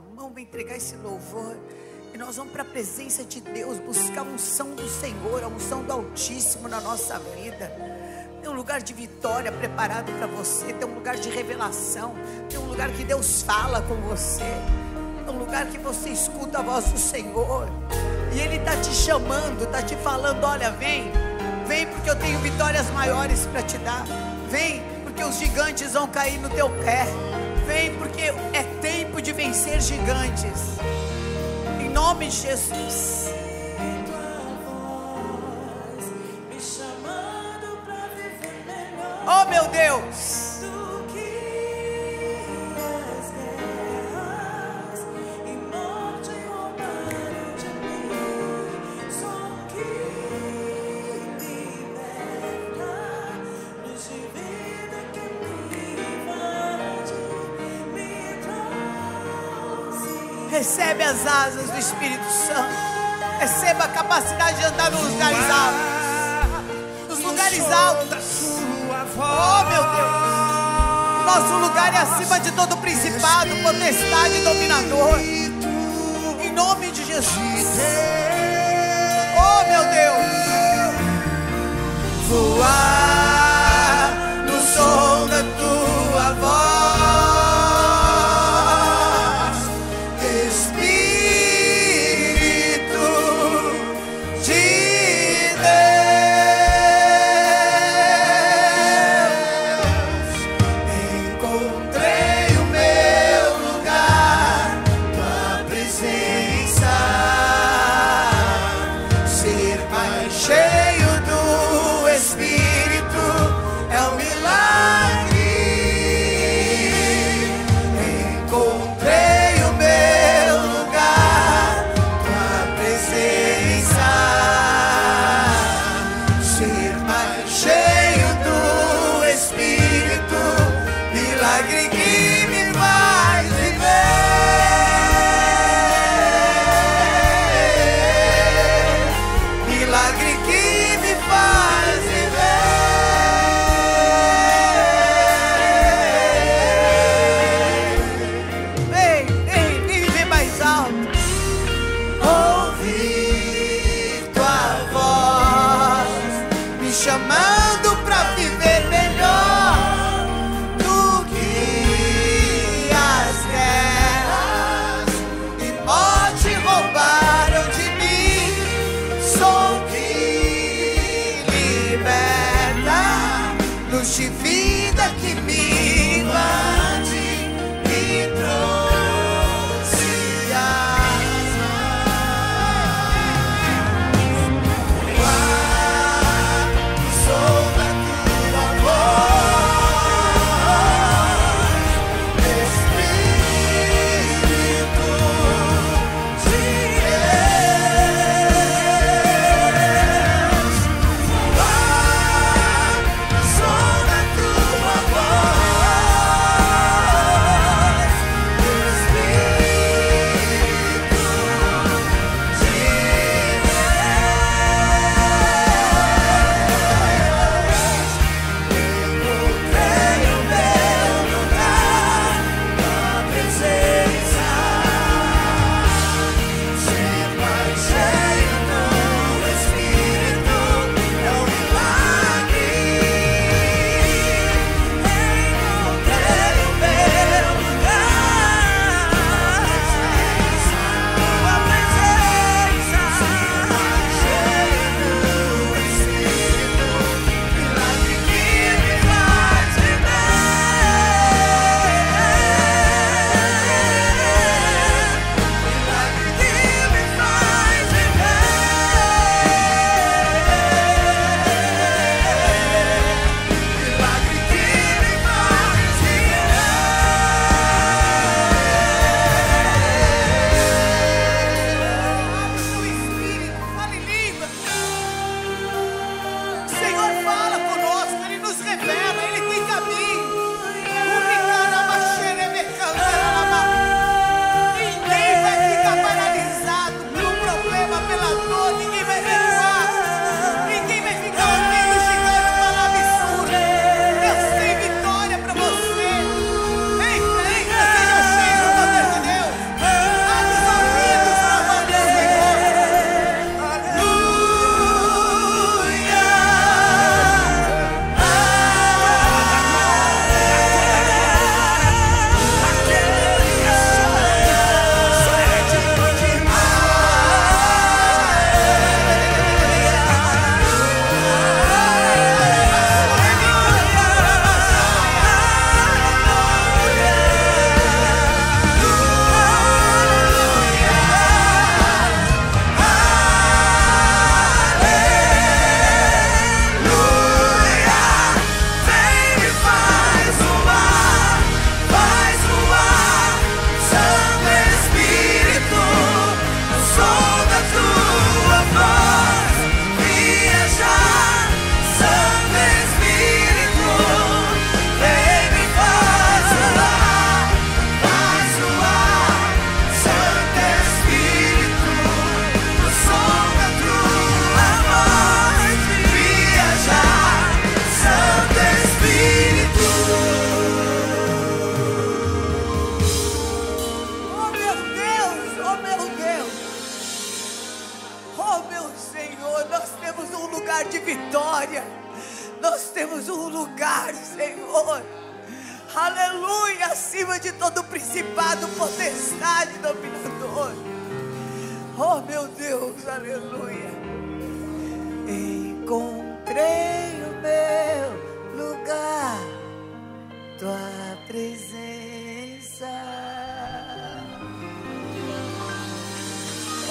mão, vai entregar esse louvor. E nós vamos para a presença de Deus, buscar a unção do Senhor, a unção do Altíssimo na nossa vida. Tem um lugar de vitória preparado para você. Tem um lugar de revelação. Tem um lugar que Deus fala com você. É um lugar que você escuta a voz do Senhor. E Ele está te chamando, está te falando: olha, vem, vem porque eu tenho vitórias maiores para te dar. Vem porque os gigantes vão cair no teu pé. Vem porque é tempo de vencer gigantes. Em nome de Jesus. Oh meu Deus. Recebe as asas do Espírito Santo. Receba a capacidade de andar nos lugares altos. Nos lugares altos. Oh meu Deus. Nosso lugar é acima de todo principado, potestade e dominador. Em nome de Jesus. Oh meu Deus. Voar presença.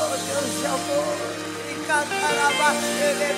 Oh Deus de amor, e cantarabachele,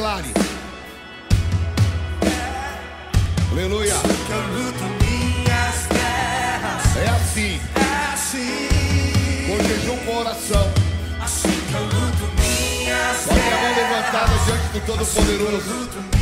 declare. Aleluia. É assim. É assim. Com jejum coração. Assim que eu luto minhas a mão levantada diante do Todo-Poderoso. Assim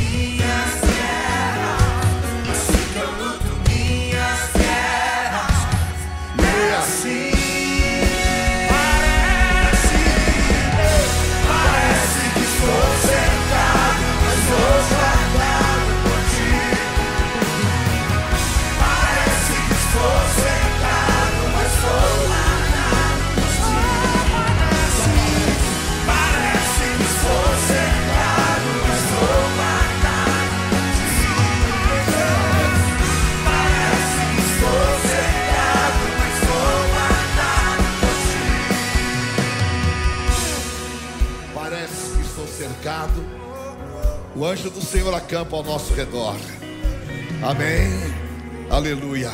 O anjo do Senhor acampa ao nosso redor. Amém. Aleluia.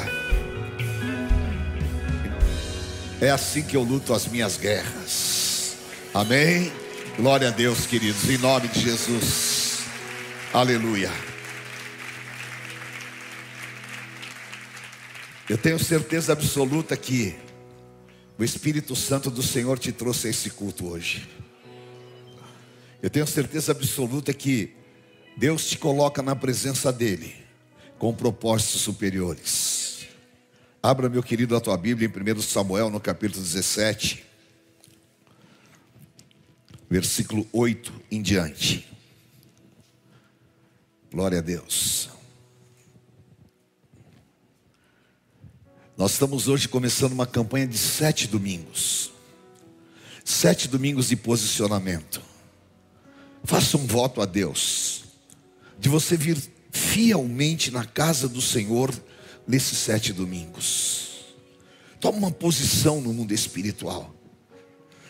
É assim que eu luto as minhas guerras. Amém. Glória a Deus, queridos, em nome de Jesus. Aleluia. Eu tenho certeza absoluta que o Espírito Santo do Senhor te trouxe a esse culto hoje. Eu tenho certeza absoluta que Deus te coloca na presença dEle com propósitos superiores. Abra, meu querido, a tua Bíblia em 1 Samuel, no capítulo 17, versículo 8 em diante. Glória a Deus. Nós estamos hoje começando uma campanha de sete domingos. Sete domingos de posicionamento. Faça um voto a Deus de você vir fielmente na casa do Senhor nesses sete domingos. Toma uma posição no mundo espiritual,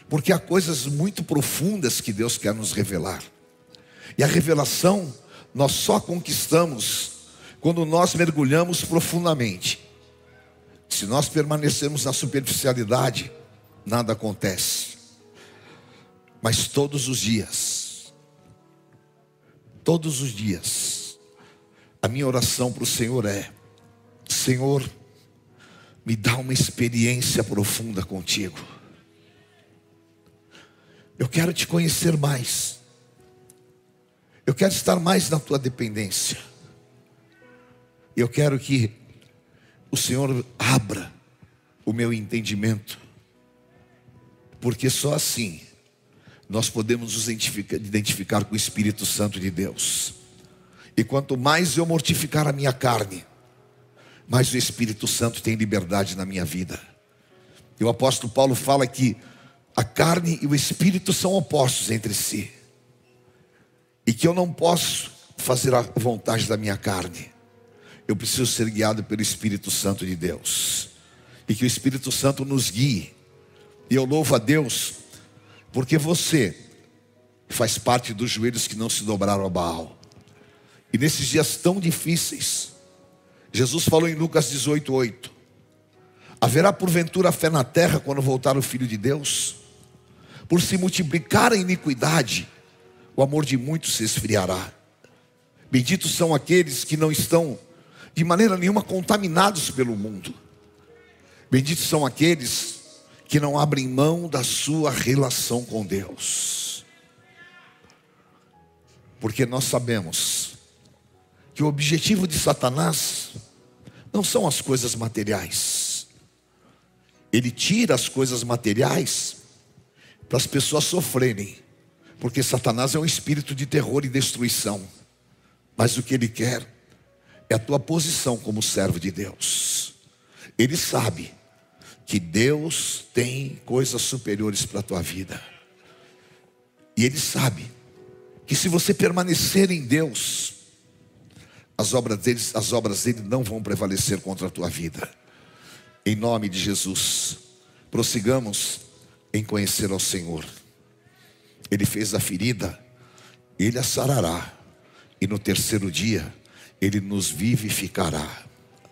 porque há coisas muito profundas que Deus quer nos revelar, e a revelação nós só conquistamos quando nós mergulhamos profundamente. Se nós permanecermos na superficialidade, nada acontece. Mas todos os dias, todos os dias, a minha oração para o Senhor é: Senhor, me dá uma experiência profunda contigo. Eu quero te conhecer mais. Eu quero estar mais na tua dependência. Eu quero que o Senhor abra o meu entendimento, porque só assim nós podemos nos identificar, com o Espírito Santo de Deus. E quanto mais eu mortificar a minha carne, mais o Espírito Santo tem liberdade na minha vida. E o apóstolo Paulo fala que a carne e o espírito são opostos entre si. E que eu não posso fazer a vontade da minha carne. Eu preciso ser guiado pelo Espírito Santo de Deus. E que o Espírito Santo nos guie. E eu louvo a Deus, porque você faz parte dos joelhos que não se dobraram a Baal. E nesses dias tão difíceis, Jesus falou em Lucas 18, 8: Haverá porventura fé na terra quando voltar o Filho de Deus? Por se multiplicar a iniquidade, o amor de muitos se esfriará. Benditos são aqueles que não estão de maneira nenhuma contaminados pelo mundo. Benditos são aqueles que não abrem mão da sua relação com Deus. Porque nós sabemos que o objetivo de Satanás não são as coisas materiais. Ele tira as coisas materiais para as pessoas sofrerem, porque Satanás é um espírito de terror e destruição. Mas o que ele quer é a tua posição como servo de Deus. Ele sabe que Deus tem coisas superiores para a tua vida. E ele sabe que se você permanecer em Deus, as obras dele, as obras dele não vão prevalecer contra a tua vida. Em nome de Jesus, prossigamos em conhecer ao Senhor. Ele fez a ferida, ele a sarará, e no terceiro dia ele nos vivificará.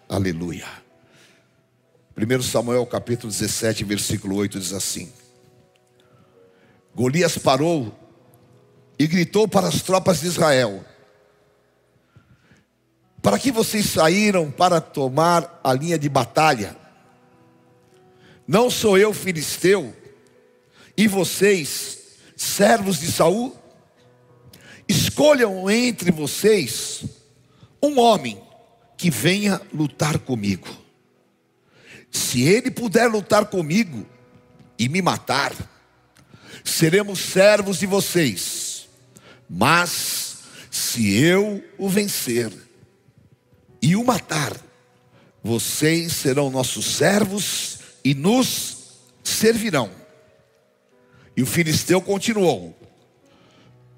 Aleluia. 1 Samuel capítulo 17, versículo 8 diz assim: Golias parou e gritou para as tropas de Israel: Para que vocês saíram para tomar a linha de batalha? Não sou eu filisteu, e vocês, servos de Saul? Escolham entre vocês um homem que venha lutar comigo. Se ele puder lutar comigo e me matar, seremos servos de vocês. Mas se eu o vencer e o matar, vocês serão nossos servos e nos servirão. E o filisteu continuou: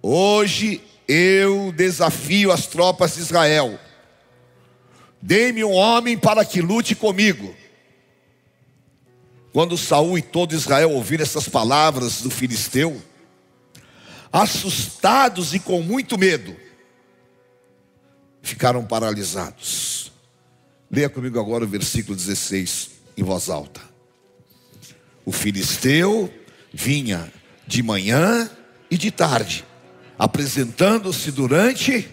Hoje eu desafio as tropas de Israel. Dê-me um homem para que lute comigo. Quando Saul e todo Israel ouviram essas palavras do filisteu, assustados e com muito medo, ficaram paralisados. Leia comigo agora o versículo 16 em voz alta. O filisteu vinha de manhã e de tarde, apresentando-se durante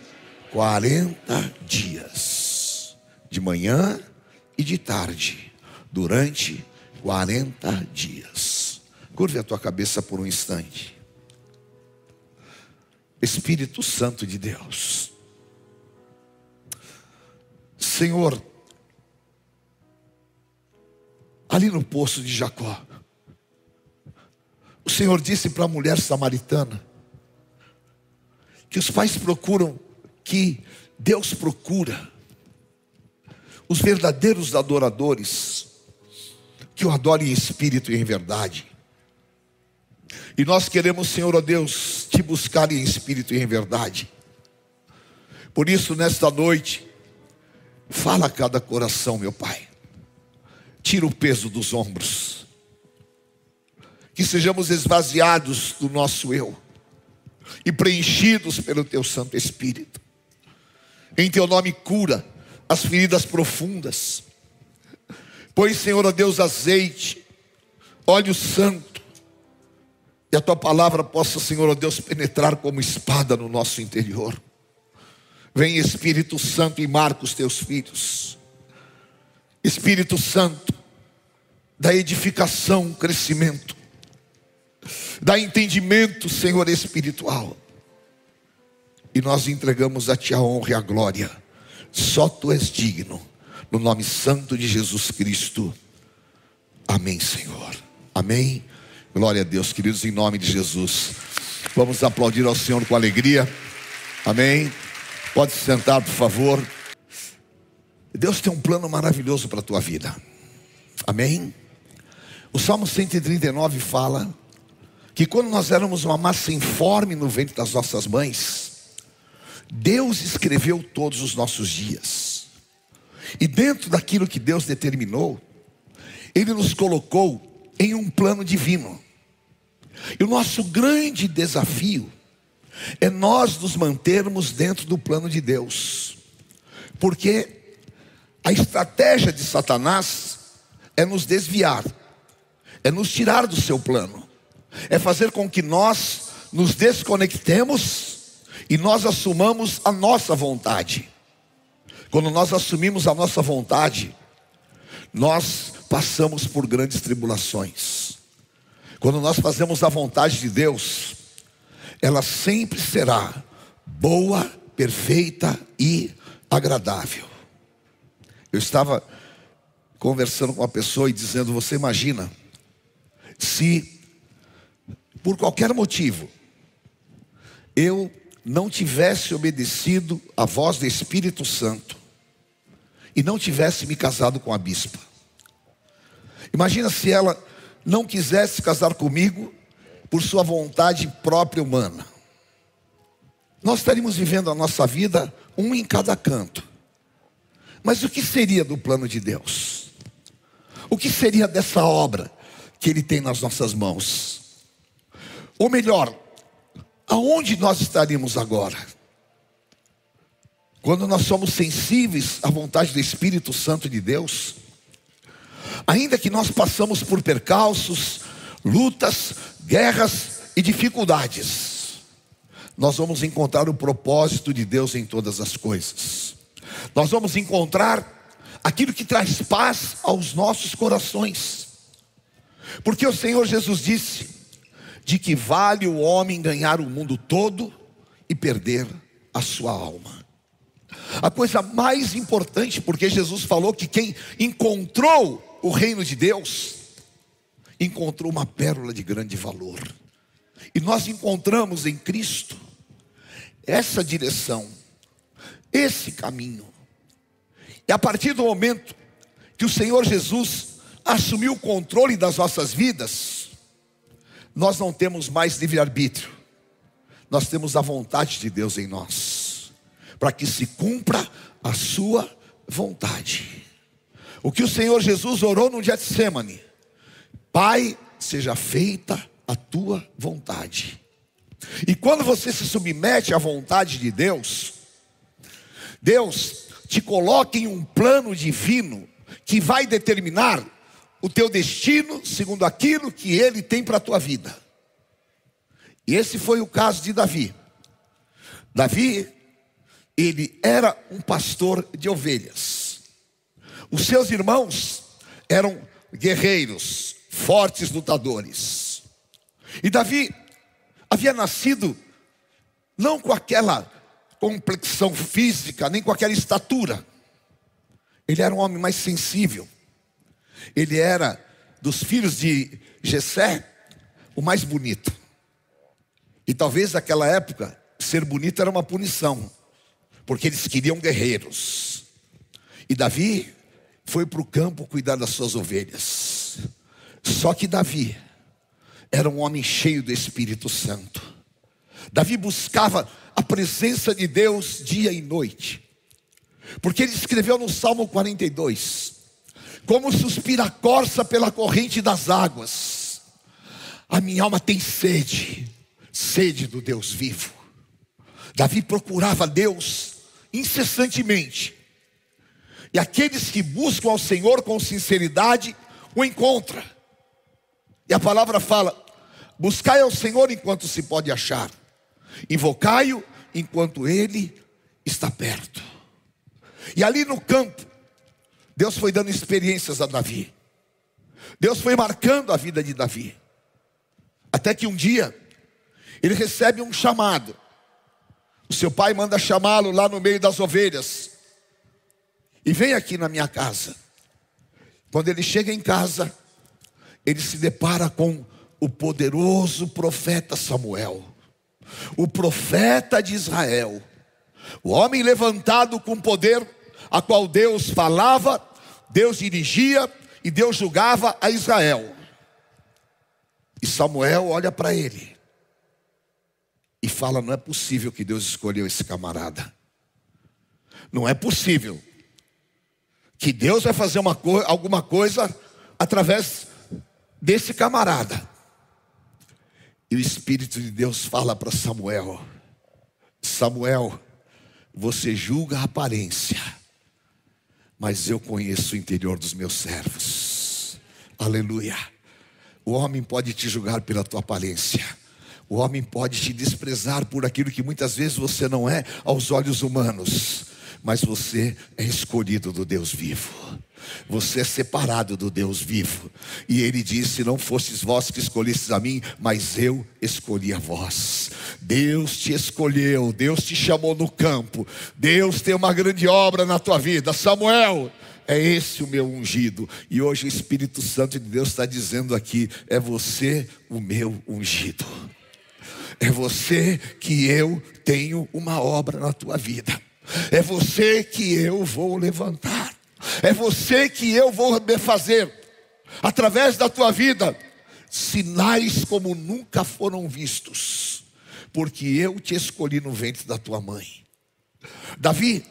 40 dias, de manhã e de tarde, durante 40 dias. Curve a tua cabeça por um instante. Espírito Santo de Deus. Senhor, ali no poço de Jacó, o Senhor disse para a mulher samaritana que os pais procuram, que Deus procura os verdadeiros adoradores que o adorem em espírito e em verdade. E nós queremos, Senhor, ó Deus, te buscar em espírito e em verdade. Por isso, nesta noite, fala a cada coração, meu Pai. Tira o peso dos ombros. Que sejamos esvaziados do nosso eu e preenchidos pelo Teu Santo Espírito. Em Teu nome, cura as feridas profundas. Põe, Senhor, ó Deus, azeite, óleo santo, e a tua palavra possa, Senhor, ó Deus, penetrar como espada no nosso interior. Vem Espírito Santo e marca os teus filhos. Espírito Santo, da edificação, crescimento, dá entendimento, Senhor espiritual. E nós entregamos a Ti a honra e a glória. Só Tu és digno. No nome santo de Jesus Cristo. Amém, Senhor. Amém. Glória a Deus, queridos, em nome de Jesus. Vamos aplaudir ao Senhor com alegria. Amém. Pode se sentar, por favor. Deus tem um plano maravilhoso para a tua vida. Amém. O Salmo 139 fala que quando nós éramos uma massa informe no ventre das nossas mães, Deus escreveu todos os nossos dias. E dentro daquilo que Deus determinou, Ele nos colocou em um plano divino. E o nosso grande desafio é nós nos mantermos dentro do plano de Deus. Porque a estratégia de Satanás é nos desviar, é nos tirar do seu plano, é fazer com que nós nos desconectemos e nós assumamos a nossa vontade. Quando nós assumimos a nossa vontade, nós passamos por grandes tribulações. Quando nós fazemos a vontade de Deus, ela sempre será boa, perfeita e agradável. Eu estava conversando com uma pessoa e dizendo: Você imagina, se por qualquer motivo eu não tivesse obedecido à voz do Espírito Santo e não tivesse me casado com a bispa. Imagina se ela não quisesse casar comigo por sua vontade própria humana. Nós estaríamos vivendo a nossa vida um em cada canto. Mas o que seria do plano de Deus? O que seria dessa obra que Ele tem nas nossas mãos? Ou melhor, aonde nós estaríamos agora? Quando nós somos sensíveis à vontade do Espírito Santo de Deus, ainda que nós passamos por percalços, lutas, guerras e dificuldades, nós vamos encontrar o propósito de Deus em todas as coisas. Nós vamos encontrar aquilo que traz paz aos nossos corações. Porque o Senhor Jesus disse: de que vale o homem ganhar o mundo todo e perder a sua alma. A coisa mais importante, porque Jesus falou que quem encontrou o reino de Deus, encontrou uma pérola de grande valor. E nós encontramos em Cristo essa direção, esse caminho. E a partir do momento que o Senhor Jesus assumiu o controle das nossas vidas, nós não temos mais livre-arbítrio, nós temos a vontade de Deus em nós, para que se cumpra a Sua vontade. O que o Senhor Jesus orou no Getsemane, Pai, seja feita a tua vontade. E quando você se submete à vontade de Deus, Deus te coloca em um plano divino que vai determinar o teu destino segundo aquilo que ele tem para a tua vida. E esse foi o caso de Davi. Davi, ele era um pastor de ovelhas. Os seus irmãos eram guerreiros, fortes lutadores. E Davi havia nascido não com aquela complexão física, nem com aquela estatura. Ele era um homem mais sensível. Ele era dos filhos de Jessé o mais bonito. E talvez naquela época ser bonito era uma punição, porque eles queriam guerreiros. E Davi foi para o campo cuidar das suas ovelhas. Só que Davi era um homem cheio do Espírito Santo. Davi buscava a presença de Deus dia e noite. Porque ele escreveu no Salmo 42: Como suspira a corça pela corrente das águas, a minha alma tem sede, sede do Deus vivo. Davi procurava Deus incessantemente. E aqueles que buscam ao Senhor com sinceridade o encontram. E a palavra fala: buscai ao Senhor enquanto se pode achar, invocai-o enquanto ele está perto. E ali no campo, Deus foi dando experiências a Davi. Deus foi marcando a vida de Davi. Até que um dia, ele recebe um chamado. O seu pai manda chamá-lo lá no meio das ovelhas. E vem aqui na minha casa. Quando ele chega em casa, ele se depara com o poderoso profeta Samuel, o profeta de Israel, o homem levantado com poder, a qual Deus falava, Deus dirigia e Deus julgava a Israel. E Samuel olha para ele e fala: Não é possível que Deus escolheu esse camarada. Não é possível que Deus vai fazer uma co alguma coisa através desse camarada. E o Espírito de Deus fala para Samuel: Samuel, você julga a aparência, mas eu conheço o interior dos meus servos. Aleluia. O homem pode te julgar pela tua aparência. O homem pode te desprezar por aquilo que muitas vezes você não é aos olhos humanos, mas você é escolhido do Deus vivo. Você é separado do Deus vivo. E ele disse: Não fostes vós que escolhestes a mim, mas eu escolhi a vós. Deus te escolheu, Deus te chamou no campo. Deus tem uma grande obra na tua vida. Samuel, é esse o meu ungido. E hoje o Espírito Santo de Deus está dizendo aqui: É você o meu ungido. É você que eu tenho uma obra na tua vida. É você que eu vou levantar. É você que eu vou fazer através da tua vida sinais como nunca foram vistos, porque eu te escolhi no ventre da tua mãe. Davi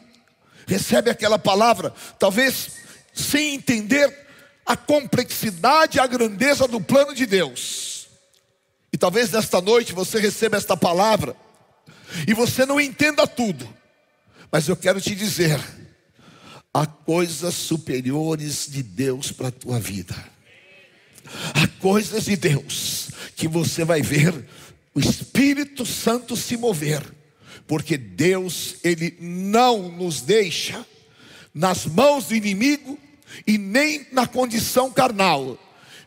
recebe aquela palavra, talvez sem entender a complexidade a grandeza do plano de Deus. E talvez nesta noite você receba esta palavra e você não entenda tudo, mas eu quero te dizer Há coisas superiores de Deus para a tua vida. Há coisas de Deus que você vai ver o Espírito Santo se mover, porque Deus, Ele não nos deixa nas mãos do inimigo e nem na condição carnal,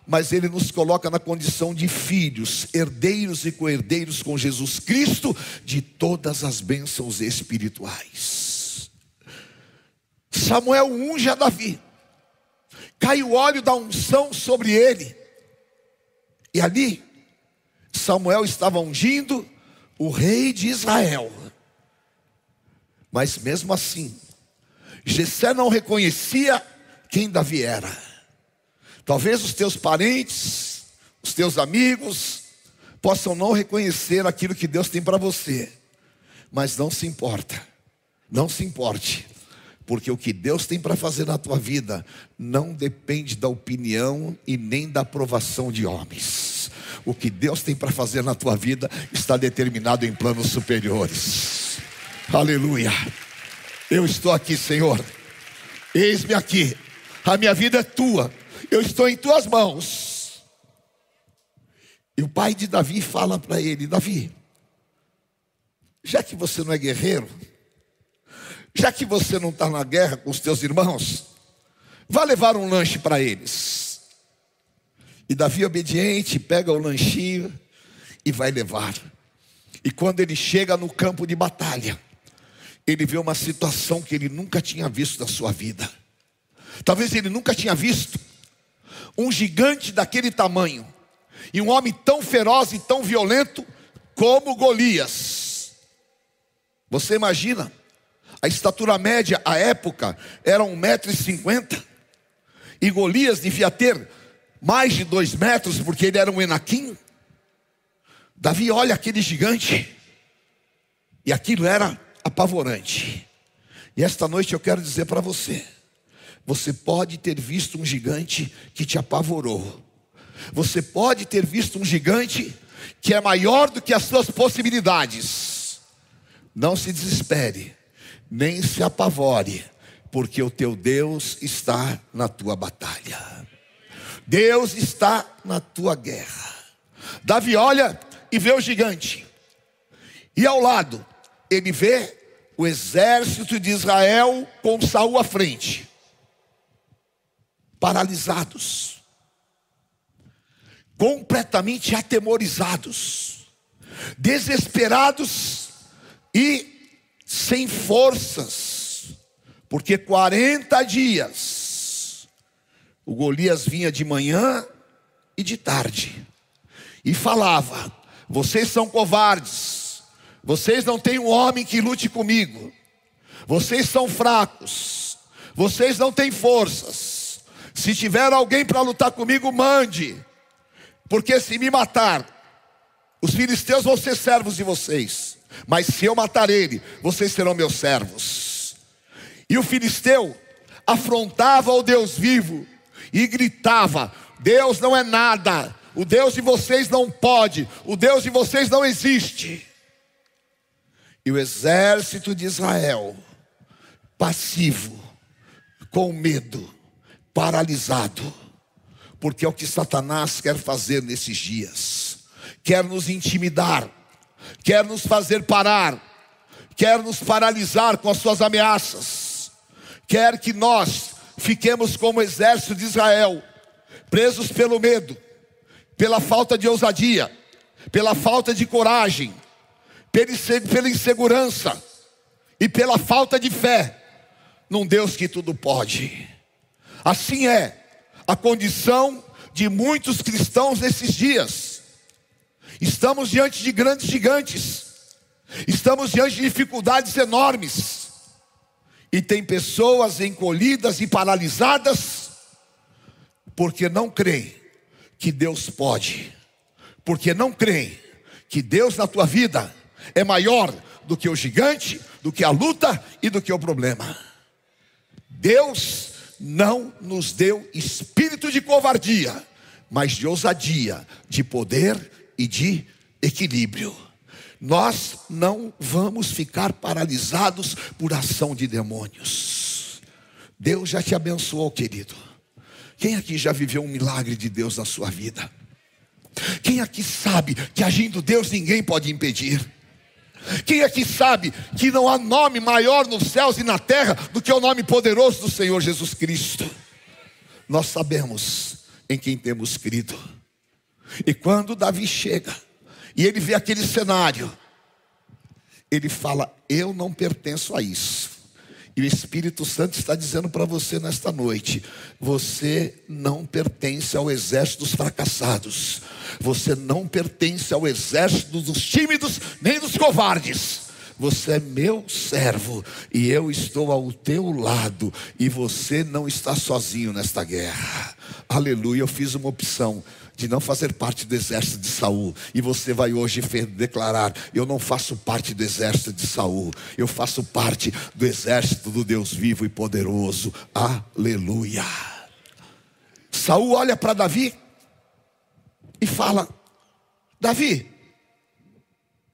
mas Ele nos coloca na condição de filhos, herdeiros e co-herdeiros com Jesus Cristo de todas as bênçãos espirituais. Samuel unge a Davi. Cai o óleo da unção sobre ele. E ali, Samuel estava ungindo o rei de Israel. Mas mesmo assim, Jessé não reconhecia quem Davi era. Talvez os teus parentes, os teus amigos, possam não reconhecer aquilo que Deus tem para você. Mas não se importa. Não se importe Porque o que Deus tem para fazer na tua vida não depende da opinião e nem da aprovação de homens. O que Deus tem para fazer na tua vida está determinado em planos superiores. Aleluia. Eu estou aqui, Senhor. Eis-me aqui. A minha vida é tua. Eu estou em tuas mãos. E o pai de Davi fala para ele: Davi, já que você não é guerreiro, já que você não está na guerra com os teus irmãos, vá levar um lanche para eles. E Davi, obediente, pega o lanchinho e vai levar. E quando ele chega no campo de batalha, ele vê uma situação que ele nunca tinha visto na sua vida. Talvez ele nunca tinha visto um gigante daquele tamanho e um homem tão feroz e tão violento como Golias. Você imagina? A estatura média à época era 1,50m. E Golias devia ter mais de dois metros, porque ele era um enaquim. Davi olha aquele gigante, e aquilo era apavorante. E esta noite eu quero dizer para você: você pode ter visto um gigante que te apavorou, você pode ter visto um gigante que é maior do que as suas possibilidades. Não se desespere, nem se apavore, porque o teu Deus está na tua batalha. Deus está na tua guerra. Davi olha e vê o gigante. E ao lado, ele vê o exército de Israel com Saul à frente. Paralisados. Completamente atemorizados. Desesperados e sem forças, porque 40 dias o Golias vinha de manhã e de tarde e falava: Vocês são covardes, vocês não têm um homem que lute comigo, vocês são fracos, vocês não têm forças. Se tiver alguém para lutar comigo, mande, porque se me matar, os filisteus vão ser servos de vocês. Mas se eu matar ele, vocês serão meus servos. E o filisteu afrontava o Deus vivo e gritava: Deus não é nada, o Deus de vocês não pode, o Deus de vocês não existe. E o exército de Israel, passivo, com medo, paralisado, porque é o que Satanás quer fazer nesses dias, quer nos intimidar quer nos fazer parar, quer nos paralisar com as suas ameaças, quer que nós fiquemos como o exército de Israel, presos pelo medo, pela falta de ousadia, pela falta de coragem, pela insegurança e pela falta de fé num Deus que tudo pode. Assim é a condição de muitos cristãos nesses dias. Estamos diante de grandes gigantes, estamos diante de dificuldades enormes, e tem pessoas encolhidas e paralisadas, porque não creem que Deus pode, porque não creem que Deus na tua vida é maior do que o gigante, do que a luta e do que o problema. Deus não nos deu espírito de covardia, mas de ousadia, de poder e de equilíbrio. Nós não vamos ficar paralisados por ação de demônios. Deus já te abençoou, querido. Quem aqui já viveu um milagre de Deus na sua vida? Quem aqui sabe que agindo Deus ninguém pode impedir? Quem aqui sabe que não há nome maior nos céus e na terra do que o nome poderoso do Senhor Jesus Cristo? Nós sabemos em quem temos crido. E quando Davi chega e ele vê aquele cenário, ele fala: Eu não pertenço a isso. E o Espírito Santo está dizendo para você nesta noite: você não pertence ao exército dos fracassados, você não pertence ao exército dos tímidos nem dos covardes. Você é meu servo e eu estou ao teu lado, e você não está sozinho nesta guerra. Aleluia. Eu fiz uma opção de não fazer parte do exército de Saul. E você vai hoje declarar: Eu não faço parte do exército de Saul, eu faço parte do exército do Deus vivo e poderoso. Aleluia. Saul olha para Davi e fala: Davi,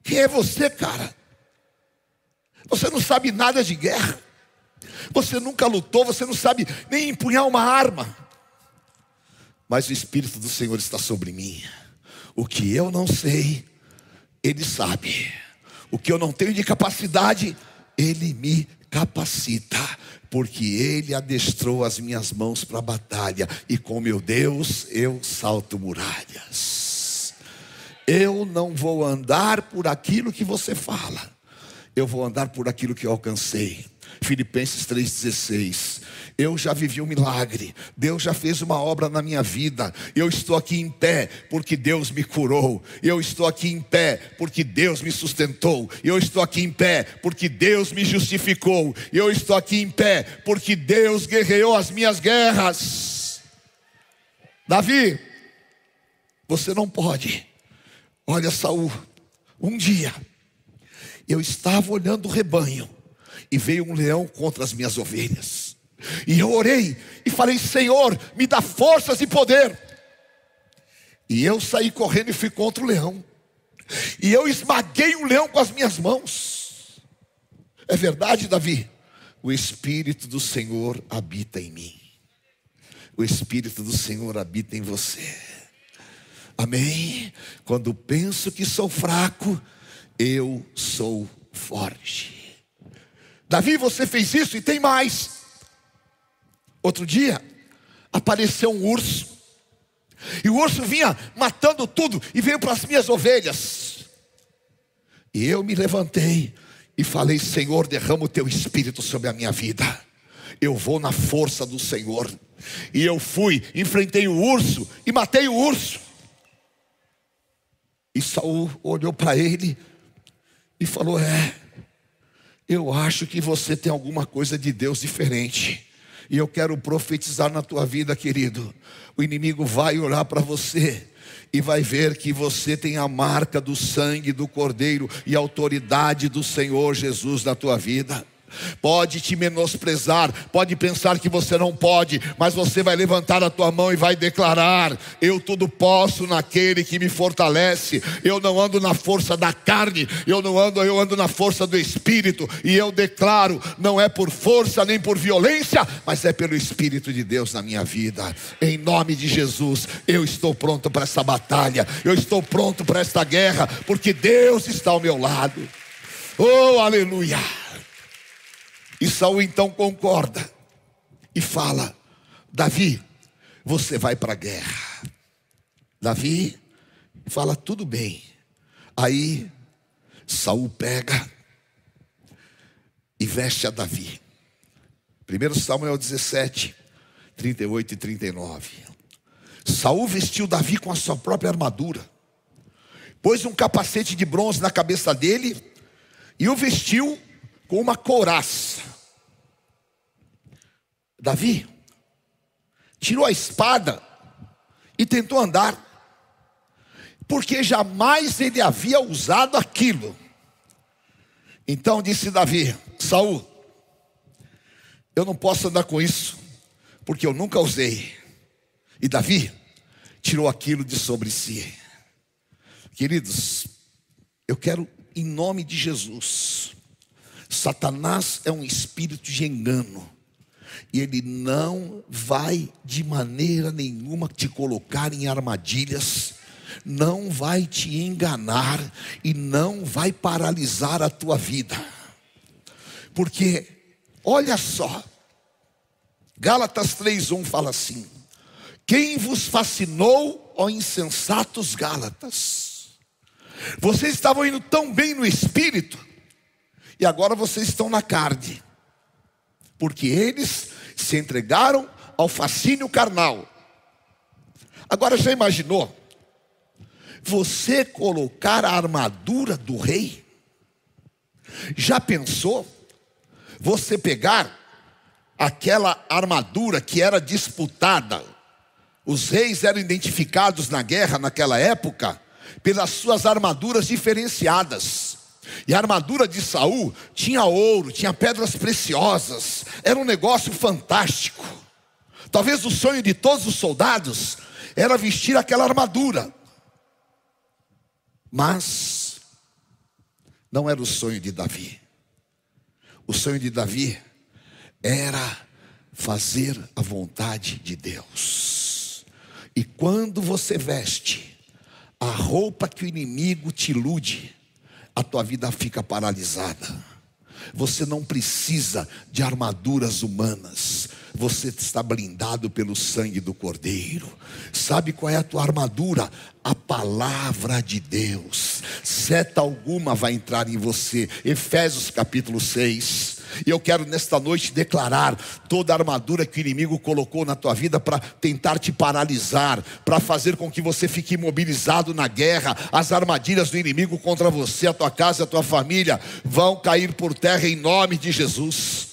quem é você, cara? Você não sabe nada de guerra. Você nunca lutou, você não sabe nem empunhar uma arma. Mas o Espírito do Senhor está sobre mim. O que eu não sei, Ele sabe. O que eu não tenho de capacidade, Ele me capacita. Porque Ele adestrou as minhas mãos para a batalha. E com meu Deus eu salto muralhas. Eu não vou andar por aquilo que você fala. Eu vou andar por aquilo que eu alcancei. Filipenses 3,16. Eu já vivi um milagre. Deus já fez uma obra na minha vida. Eu estou aqui em pé porque Deus me curou. Eu estou aqui em pé porque Deus me sustentou. Eu estou aqui em pé porque Deus me justificou. Eu estou aqui em pé porque Deus guerreou as minhas guerras. Davi, você não pode. Olha, Saul, um dia eu estava olhando o rebanho e veio um leão contra as minhas ovelhas. E eu orei e falei: Senhor, me dá forças e poder. E eu saí correndo e fui contra o leão. E eu esmaguei o leão com as minhas mãos. É verdade, Davi? O Espírito do Senhor habita em mim. O Espírito do Senhor habita em você. Amém? Quando penso que sou fraco, eu sou forte. Davi, você fez isso e tem mais. Outro dia, apareceu um urso. E o urso vinha matando tudo e veio para as minhas ovelhas. E eu me levantei e falei: Senhor, derrama o teu espírito sobre a minha vida. Eu vou na força do Senhor. E eu fui, enfrentei o urso e matei o urso. E Saul olhou para ele e falou: É, eu acho que você tem alguma coisa de Deus diferente. E eu quero profetizar na tua vida, querido. O inimigo vai orar para você e vai ver que você tem a marca do sangue do Cordeiro e a autoridade do Senhor Jesus na tua vida. Pode te menosprezar, pode pensar que você não pode, mas você vai levantar a tua mão e vai declarar: Eu tudo posso naquele que me fortalece. Eu não ando na força da carne, eu não ando, eu ando na força do Espírito. E eu declaro: não é por força nem por violência, mas é pelo Espírito de Deus na minha vida. Em nome de Jesus, eu estou pronto para essa batalha, eu estou pronto para esta guerra, porque Deus está ao meu lado. Oh, aleluia! E Saul então concorda e fala: Davi, você vai para a guerra. Davi fala: tudo bem. Aí Saul pega e veste a Davi. 1 Samuel 17, 38 e 39. Saul vestiu Davi com a sua própria armadura, pôs um capacete de bronze na cabeça dele e o vestiu com uma couraça. Davi tirou a espada e tentou andar, porque jamais ele havia usado aquilo. Então disse Davi: Saul, eu não posso andar com isso, porque eu nunca usei. E Davi tirou aquilo de sobre si. Queridos, eu quero, em nome de Jesus, Satanás é um espírito de engano. E ele não vai de maneira nenhuma te colocar em armadilhas, não vai te enganar e não vai paralisar a tua vida. Porque, olha só, Gálatas 3:1 fala assim: Quem vos fascinou, ó insensatos Gálatas? Vocês estavam indo tão bem no espírito, e agora vocês estão na carne, porque eles se entregaram ao fascínio carnal. Agora já imaginou? Você colocar a armadura do rei? Já pensou? Você pegar aquela armadura que era disputada Os reis eram identificados na guerra naquela época pelas suas armaduras diferenciadas. E a armadura de Saul tinha ouro, tinha pedras preciosas, era um negócio fantástico. Talvez o sonho de todos os soldados era vestir aquela armadura. Mas não era o sonho de Davi. O sonho de Davi era fazer a vontade de Deus. E quando você veste a roupa que o inimigo te ilude, a tua vida fica paralisada. Você não precisa de armaduras humanas. Você está blindado pelo sangue do Cordeiro. Sabe qual é a tua armadura? A palavra de Deus. Seta alguma vai entrar em você. Efésios capítulo 6. E eu quero nesta noite declarar toda a armadura que o inimigo colocou na tua vida para tentar te paralisar, para fazer com que você fique imobilizado na guerra. As armadilhas do inimigo contra você, a tua casa, a tua família vão cair por terra em nome de Jesus.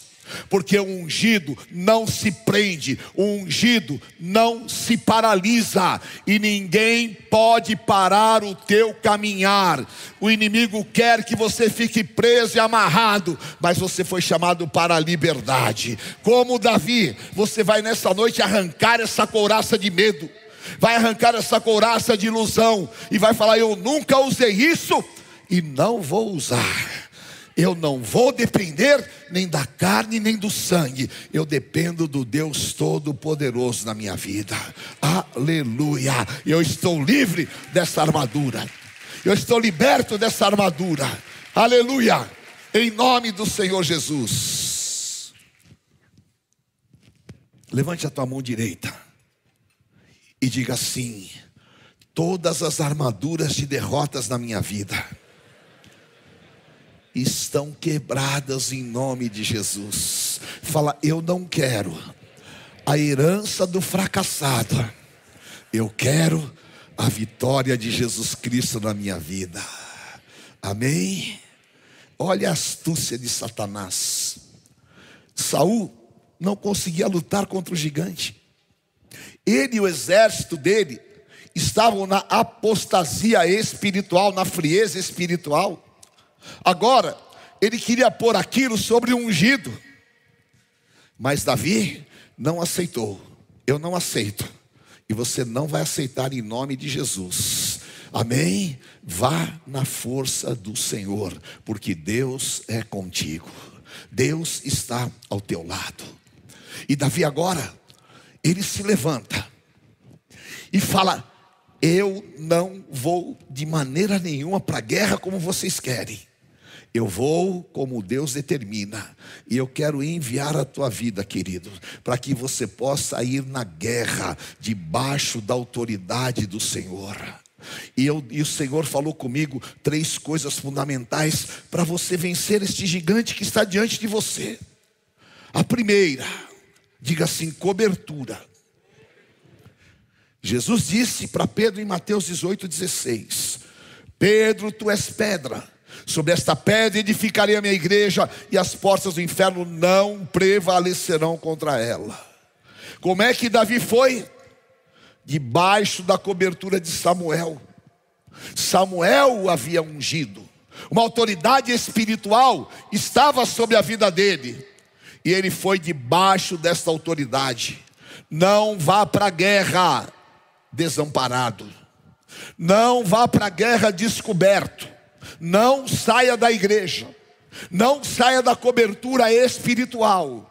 Porque o ungido não se prende, o ungido não se paralisa, e ninguém pode parar o teu caminhar. O inimigo quer que você fique preso e amarrado, mas você foi chamado para a liberdade. Como Davi, você vai nessa noite arrancar essa couraça de medo, vai arrancar essa couraça de ilusão, e vai falar: Eu nunca usei isso e não vou usar. Eu não vou depender nem da carne nem do sangue. Eu dependo do Deus Todo-Poderoso na minha vida. Aleluia. Eu estou livre dessa armadura. Eu estou liberto dessa armadura. Aleluia. Em nome do Senhor Jesus. Levante a tua mão direita e diga assim: todas as armaduras de derrotas na minha vida estão quebradas em nome de Jesus. Fala, eu não quero a herança do fracassado, eu quero a vitória de Jesus Cristo na minha vida. Amém? Olha a astúcia de Satanás. Saul não conseguia lutar contra o gigante. Ele e o exército dele estavam na apostasia espiritual, na frieza espiritual. Agora, ele queria pôr aquilo sobre o ungido. Mas Davi não aceitou. Eu não aceito. E você não vai aceitar em nome de Jesus. Amém? Vá na força do Senhor, porque Deus é contigo. Deus está ao teu lado. E Davi agora, ele se levanta e fala: Eu não vou de maneira nenhuma para a guerra como vocês querem. Eu vou como Deus determina, e eu quero enviar a tua vida, querido, para que você possa ir na guerra debaixo da autoridade do Senhor. E, eu, e o Senhor falou comigo três coisas fundamentais para você vencer este gigante que está diante de você. A primeira, diga assim: cobertura. Jesus disse para Pedro em Mateus 18,16: Pedro, tu és pedra Sobre esta pedra edificarei a minha igreja, e as portas do inferno não prevalecerão contra ela. Como é que Davi foi? Debaixo da cobertura de Samuel. Samuel o havia ungido. Uma autoridade espiritual estava sobre a vida dele. E ele foi debaixo desta autoridade. Não vá para a guerra desamparado. Não vá para a guerra descoberto. Não saia da igreja, não saia da cobertura espiritual,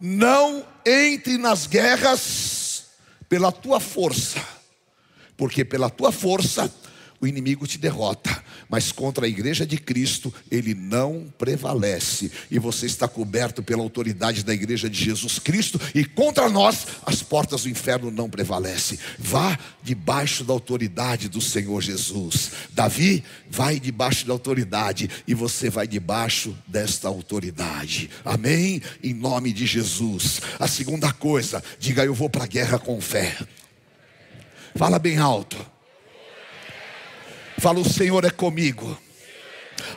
não entre nas guerras pela tua força, porque pela tua força o inimigo te derrota, mas contra a igreja de Cristo ele não prevalece, e você está coberto pela autoridade da igreja de Jesus Cristo, e contra nós as portas do inferno não prevalecem. Vá debaixo da autoridade do Senhor Jesus. Davi vai debaixo da autoridade, e você vai debaixo desta autoridade. Amém? Em nome de Jesus. A segunda coisa, diga eu vou para a guerra com fé. Fala bem alto. Fala, o Senhor é comigo.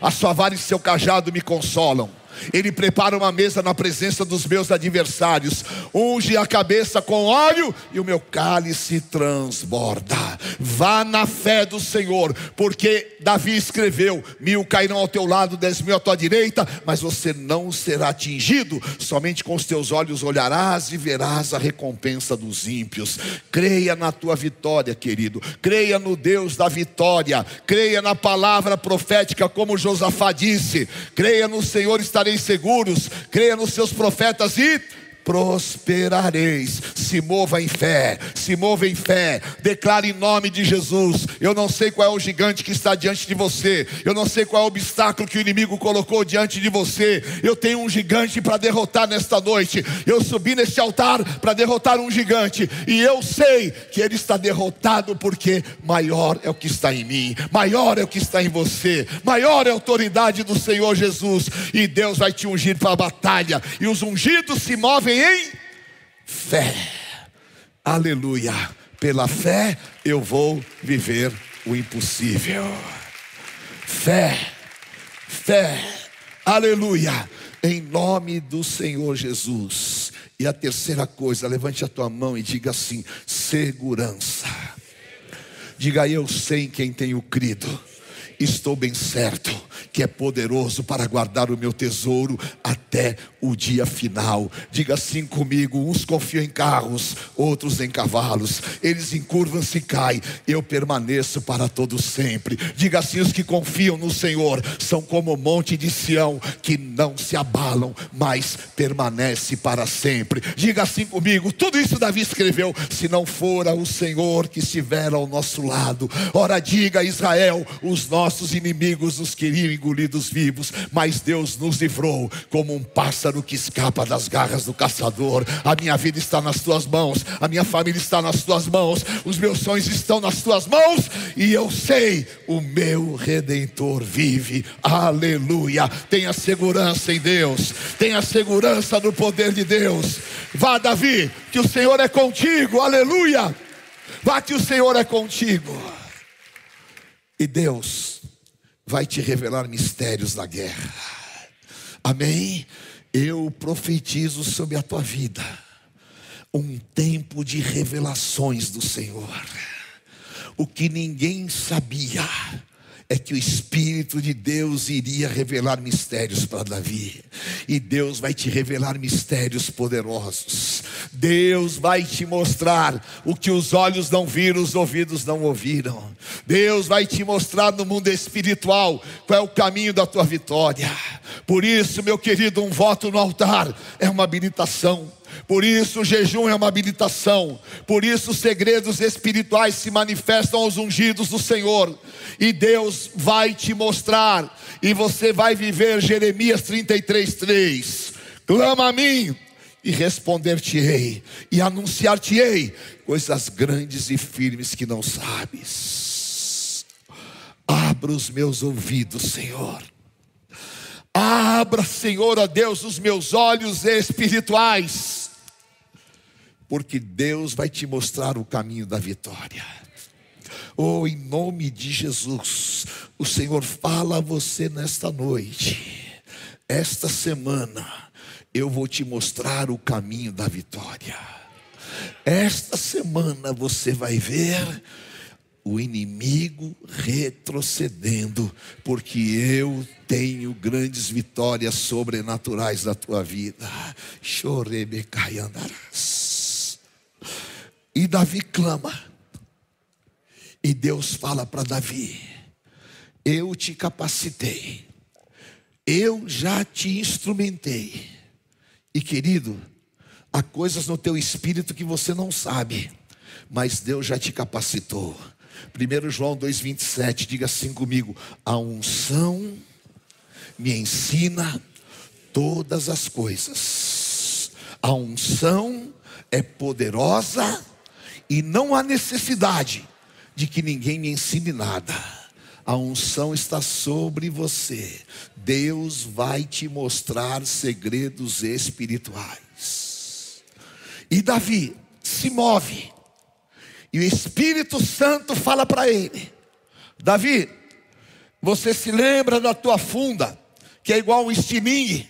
A sua vara e seu cajado me consolam. Ele prepara uma mesa na presença dos meus adversários, unge a cabeça com óleo e o meu cálice transborda. Vá na fé do Senhor, porque Davi escreveu: mil cairão ao teu lado, dez mil à tua direita, mas você não será atingido. Somente com os teus olhos olharás e verás a recompensa dos ímpios. Creia na tua vitória, querido. Creia no Deus da vitória. Creia na palavra profética, como Josafá disse. Creia no Senhor, estareis seguros. Creia nos seus profetas e prosperareis. Se mova em fé, se mova em fé. Declare em nome de Jesus. Eu não sei qual é o gigante que está diante de você. Eu não sei qual é o obstáculo que o inimigo colocou diante de você. Eu tenho um gigante para derrotar nesta noite. Eu subi neste altar para derrotar um gigante. E eu sei que ele está derrotado porque maior é o que está em mim, maior é o que está em você, maior é a autoridade do Senhor Jesus. E Deus vai te ungir para a batalha. E os ungidos se movem em fé. Aleluia. Pela fé eu vou viver o impossível. Fé, fé, aleluia. Em nome do Senhor Jesus. E a terceira coisa, levante a tua mão e diga assim: segurança. Diga eu sei em quem tenho crido. Estou bem certo que é poderoso para guardar o meu tesouro até o dia final. Diga assim comigo: uns confiam em carros, outros em cavalos. Eles encurvam-se e caem. Eu permaneço para todo sempre. Diga assim: os que confiam no Senhor são como o monte de Sião, que não se abalam, mas permanece para sempre. Diga assim comigo: tudo isso Davi escreveu. Se não fora o Senhor que estiver ao nosso lado, ora diga Israel: os nossos inimigos nos queriam engolidos vivos, mas Deus nos livrou como um pássaro que escapa das garras do caçador. A minha vida está nas tuas mãos, a minha família está nas tuas mãos, os meus sonhos estão nas tuas mãos, e eu sei, o meu redentor vive. Aleluia. Tenha segurança em Deus, tenha segurança no poder de Deus. Vá, Davi, que o Senhor é contigo. Aleluia. Vá que o Senhor é contigo. E Deus vai te revelar mistérios da guerra. Amém? Eu profetizo sobre a tua vida um tempo de revelações do Senhor. O que ninguém sabia é que o Espírito de Deus iria revelar mistérios para Davi, e Deus vai te revelar mistérios poderosos. Deus vai te mostrar o que os olhos não viram, os ouvidos não ouviram. Deus vai te mostrar no mundo espiritual qual é o caminho da tua vitória. Por isso, meu querido, um voto no altar é uma habilitação. Por isso o jejum é uma habilitação. Por isso os segredos espirituais se manifestam aos ungidos do Senhor. E Deus vai te mostrar. E você vai viver Jeremias 33:3. Clama a mim e responder-te-ei e anunciar-te-ei coisas grandes e firmes que não sabes. Abra os meus ouvidos, Senhor. Abra, Senhor, a Deus, os meus olhos espirituais, porque Deus vai te mostrar o caminho da vitória. Oh, em nome de Jesus, o Senhor fala a você nesta noite, esta semana, eu vou te mostrar o caminho da vitória. Esta semana você vai ver o inimigo retrocedendo, porque eu tenho grandes vitórias sobrenaturais na tua vida. Chorebecaiandarás. E Davi clama. E Deus fala para Davi: Eu te capacitei. Eu já te instrumentei. E querido, há coisas no teu espírito que você não sabe, mas Deus já te capacitou. 1 João 2,27, diga assim comigo: a unção me ensina todas as coisas. A unção é poderosa e não há necessidade de que ninguém me ensine nada. A unção está sobre você. Deus vai te mostrar segredos espirituais. E Davi se move. E o Espírito Santo fala para ele: Davi, você se lembra da tua funda, que é igual um estilingue,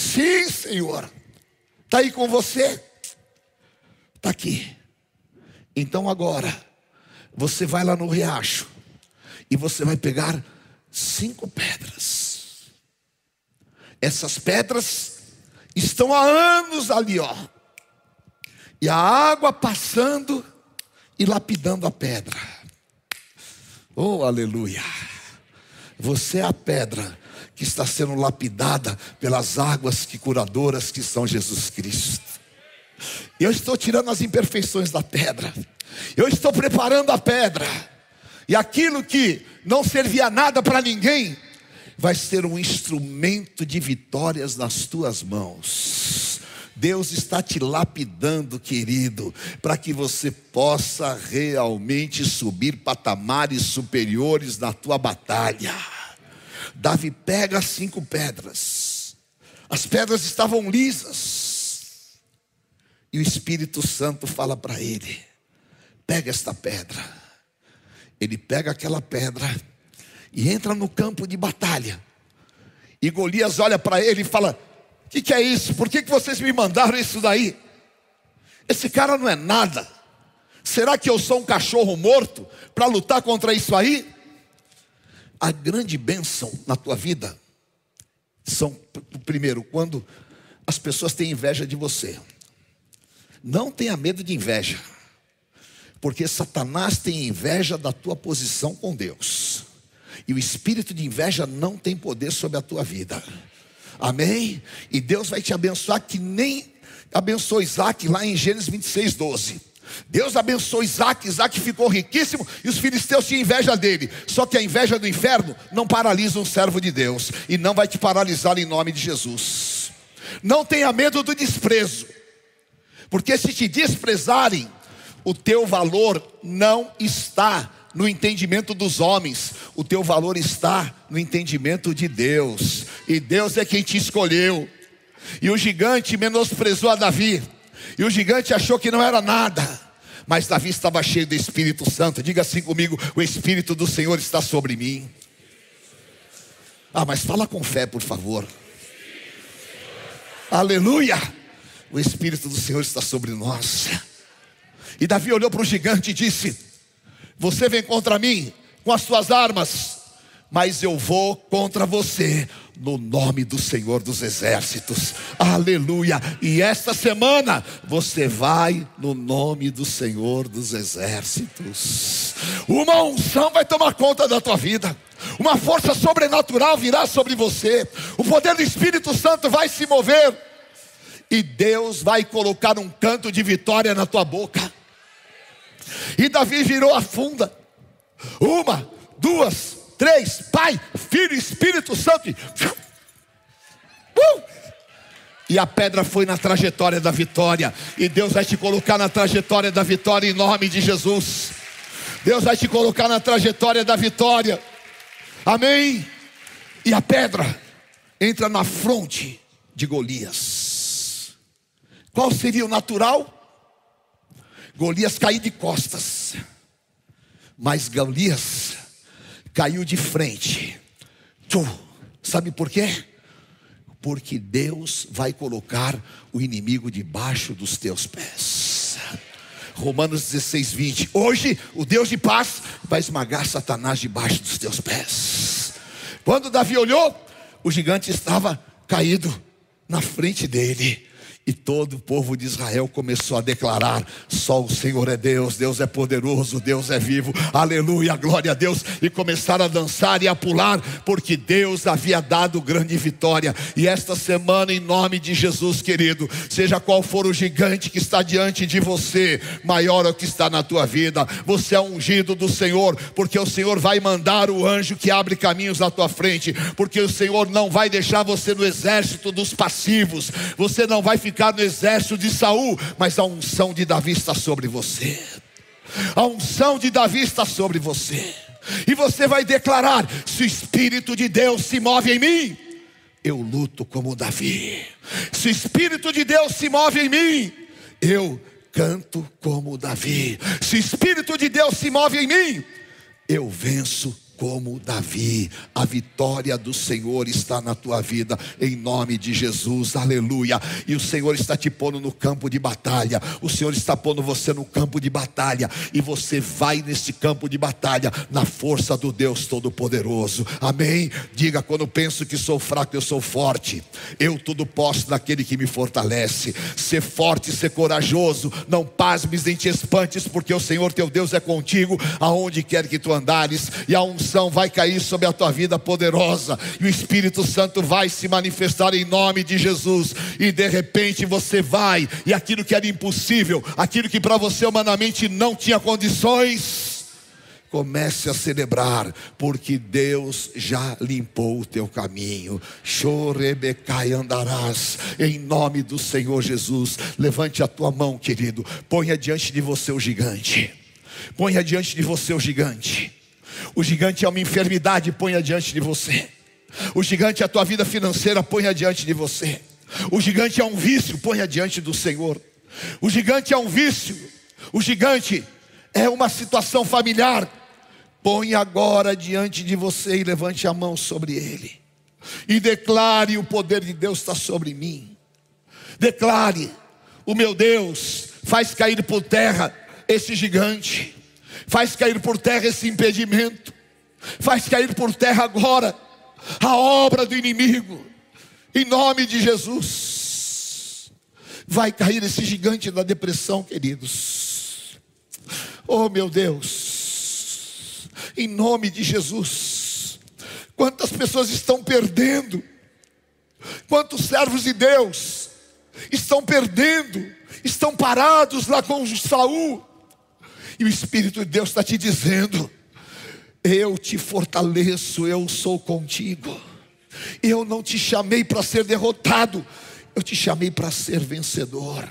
Sim, Senhor. Está aí com você? Está aqui. Então agora, você vai lá no riacho e você vai pegar cinco pedras. Essas pedras estão há anos ali, ó. E a água passando e lapidando a pedra. Oh, aleluia. Você é a pedra que está sendo lapidada pelas águas que curadoras que são Jesus Cristo. Eu estou tirando as imperfeições da pedra. Eu estou preparando a pedra. E aquilo que não servia nada para ninguém, vai ser um instrumento de vitórias nas tuas mãos. Deus está te lapidando, querido, para que você possa realmente subir patamares superiores na tua batalha. Davi pega cinco pedras, as pedras estavam lisas, e o Espírito Santo fala para ele: pega esta pedra. Ele pega aquela pedra e entra no campo de batalha. E Golias olha para ele e fala: O que, que, é isso? Por que, que vocês me mandaram isso daí? Esse cara não é nada. Será que eu sou um cachorro morto para lutar contra isso aí? A grande bênção na tua vida são, primeiro, quando as pessoas têm inveja de você. Não tenha medo de inveja, porque Satanás tem inveja da tua posição com Deus. E o espírito de inveja não tem poder sobre a tua vida. Amém? E Deus vai te abençoar que nem abençoou Isaac lá em Gênesis 26, 12. Deus abençoou Isaac, Isaac ficou riquíssimo e os filisteus tinham inveja dele. Só que a inveja do inferno não paralisa um servo de Deus e não vai te paralisar em nome de Jesus. Não tenha medo do desprezo, porque se te desprezarem, o teu valor não está no entendimento dos homens, o teu valor está no entendimento de Deus, e Deus é quem te escolheu. E o gigante menosprezou a Davi, e o gigante achou que não era nada, mas Davi estava cheio do Espírito Santo. Diga assim comigo: o Espírito do Senhor está sobre mim. Ah, mas fala com fé, por favor. Aleluia! O Espírito do Senhor está sobre nós. E Davi olhou para o gigante e disse: Você vem contra mim com as suas armas, mas eu vou contra você no nome do Senhor dos Exércitos. Aleluia! E esta semana você vai no nome do Senhor dos Exércitos. Uma unção vai tomar conta da tua vida. Uma força sobrenatural virá sobre você. O poder do Espírito Santo vai se mover. E Deus vai colocar um canto de vitória na tua boca. E Davi virou a funda. Uma, duas, três, Pai, Filho Espírito Santo. Uh! E a pedra foi na trajetória da vitória. E Deus vai te colocar na trajetória da vitória em nome de Jesus. Deus vai te colocar na trajetória da vitória. Amém. E a pedra entra na fronte de Golias. Qual seria o natural? Golias caiu de costas. Mas Golias caiu de frente. Tchum. Sabe por quê? Porque Deus vai colocar o inimigo debaixo dos teus pés. Romanos 16, 20. Hoje o Deus de paz vai esmagar Satanás debaixo dos teus pés. Quando Davi olhou, o gigante estava caído na frente dele. E todo o povo de Israel começou a declarar: só o Senhor é Deus, Deus é poderoso, Deus é vivo, aleluia, glória a Deus. E começaram a dançar e a pular, porque Deus havia dado grande vitória. E esta semana, em nome de Jesus, querido, seja qual for o gigante que está diante de você, maior é o que está na tua vida. Você é ungido do Senhor, porque o Senhor vai mandar o anjo que abre caminhos na tua frente, porque o Senhor não vai deixar você no exército dos passivos, você não vai ficar ficar no exército de Saul, mas a unção de Davi está sobre você. A unção de Davi está sobre você. E você vai declarar: se o Espírito de Deus se move em mim, eu luto como Davi. Se o Espírito de Deus se move em mim, eu canto como Davi. Se o Espírito de Deus se move em mim, eu venço como Davi. A vitória do Senhor está na tua vida, em nome de Jesus, aleluia. E o Senhor está te pondo no campo de batalha, o Senhor está pondo você no campo de batalha, e você vai nesse campo de batalha, na força do Deus Todo-Poderoso, amém? Diga: quando penso que sou fraco, eu sou forte, eu tudo posso naquele que me fortalece. Ser forte, ser corajoso, não pasmes nem te espantes, porque o Senhor teu Deus é contigo, aonde quer que tu andares, e a unção vai cair sobre a tua vida poderosa, e o Espírito Santo vai se manifestar em nome de Jesus, e de repente você vai, e aquilo que era impossível, aquilo que para você humanamente não tinha condições, Comece a celebrar, porque Deus já limpou o teu caminho. Chorebecai andarás, em nome do Senhor Jesus. Levante a tua mão, querido. Ponha diante de você o gigante. Ponha diante de você o gigante. O gigante é uma enfermidade, ponha diante de você. O gigante é a tua vida financeira, ponha diante de você. O gigante é um vício, ponha diante do Senhor. O gigante é um vício. O gigante é uma situação familiar. Põe agora diante de você e levante a mão sobre ele. E declare: o poder de Deus está sobre mim. Declare: o meu Deus faz cair por terra esse gigante, faz cair por terra esse impedimento, faz cair por terra agora a obra do inimigo, em nome de Jesus. Vai cair esse gigante da depressão, queridos. Oh meu Deus, em nome de Jesus. Quantas pessoas estão perdendo, quantos servos de Deus estão perdendo, estão parados lá com Saul, e o Espírito de Deus está te dizendo: Eu te fortaleço, eu sou contigo. Eu não te chamei para ser derrotado, eu te chamei para ser vencedor.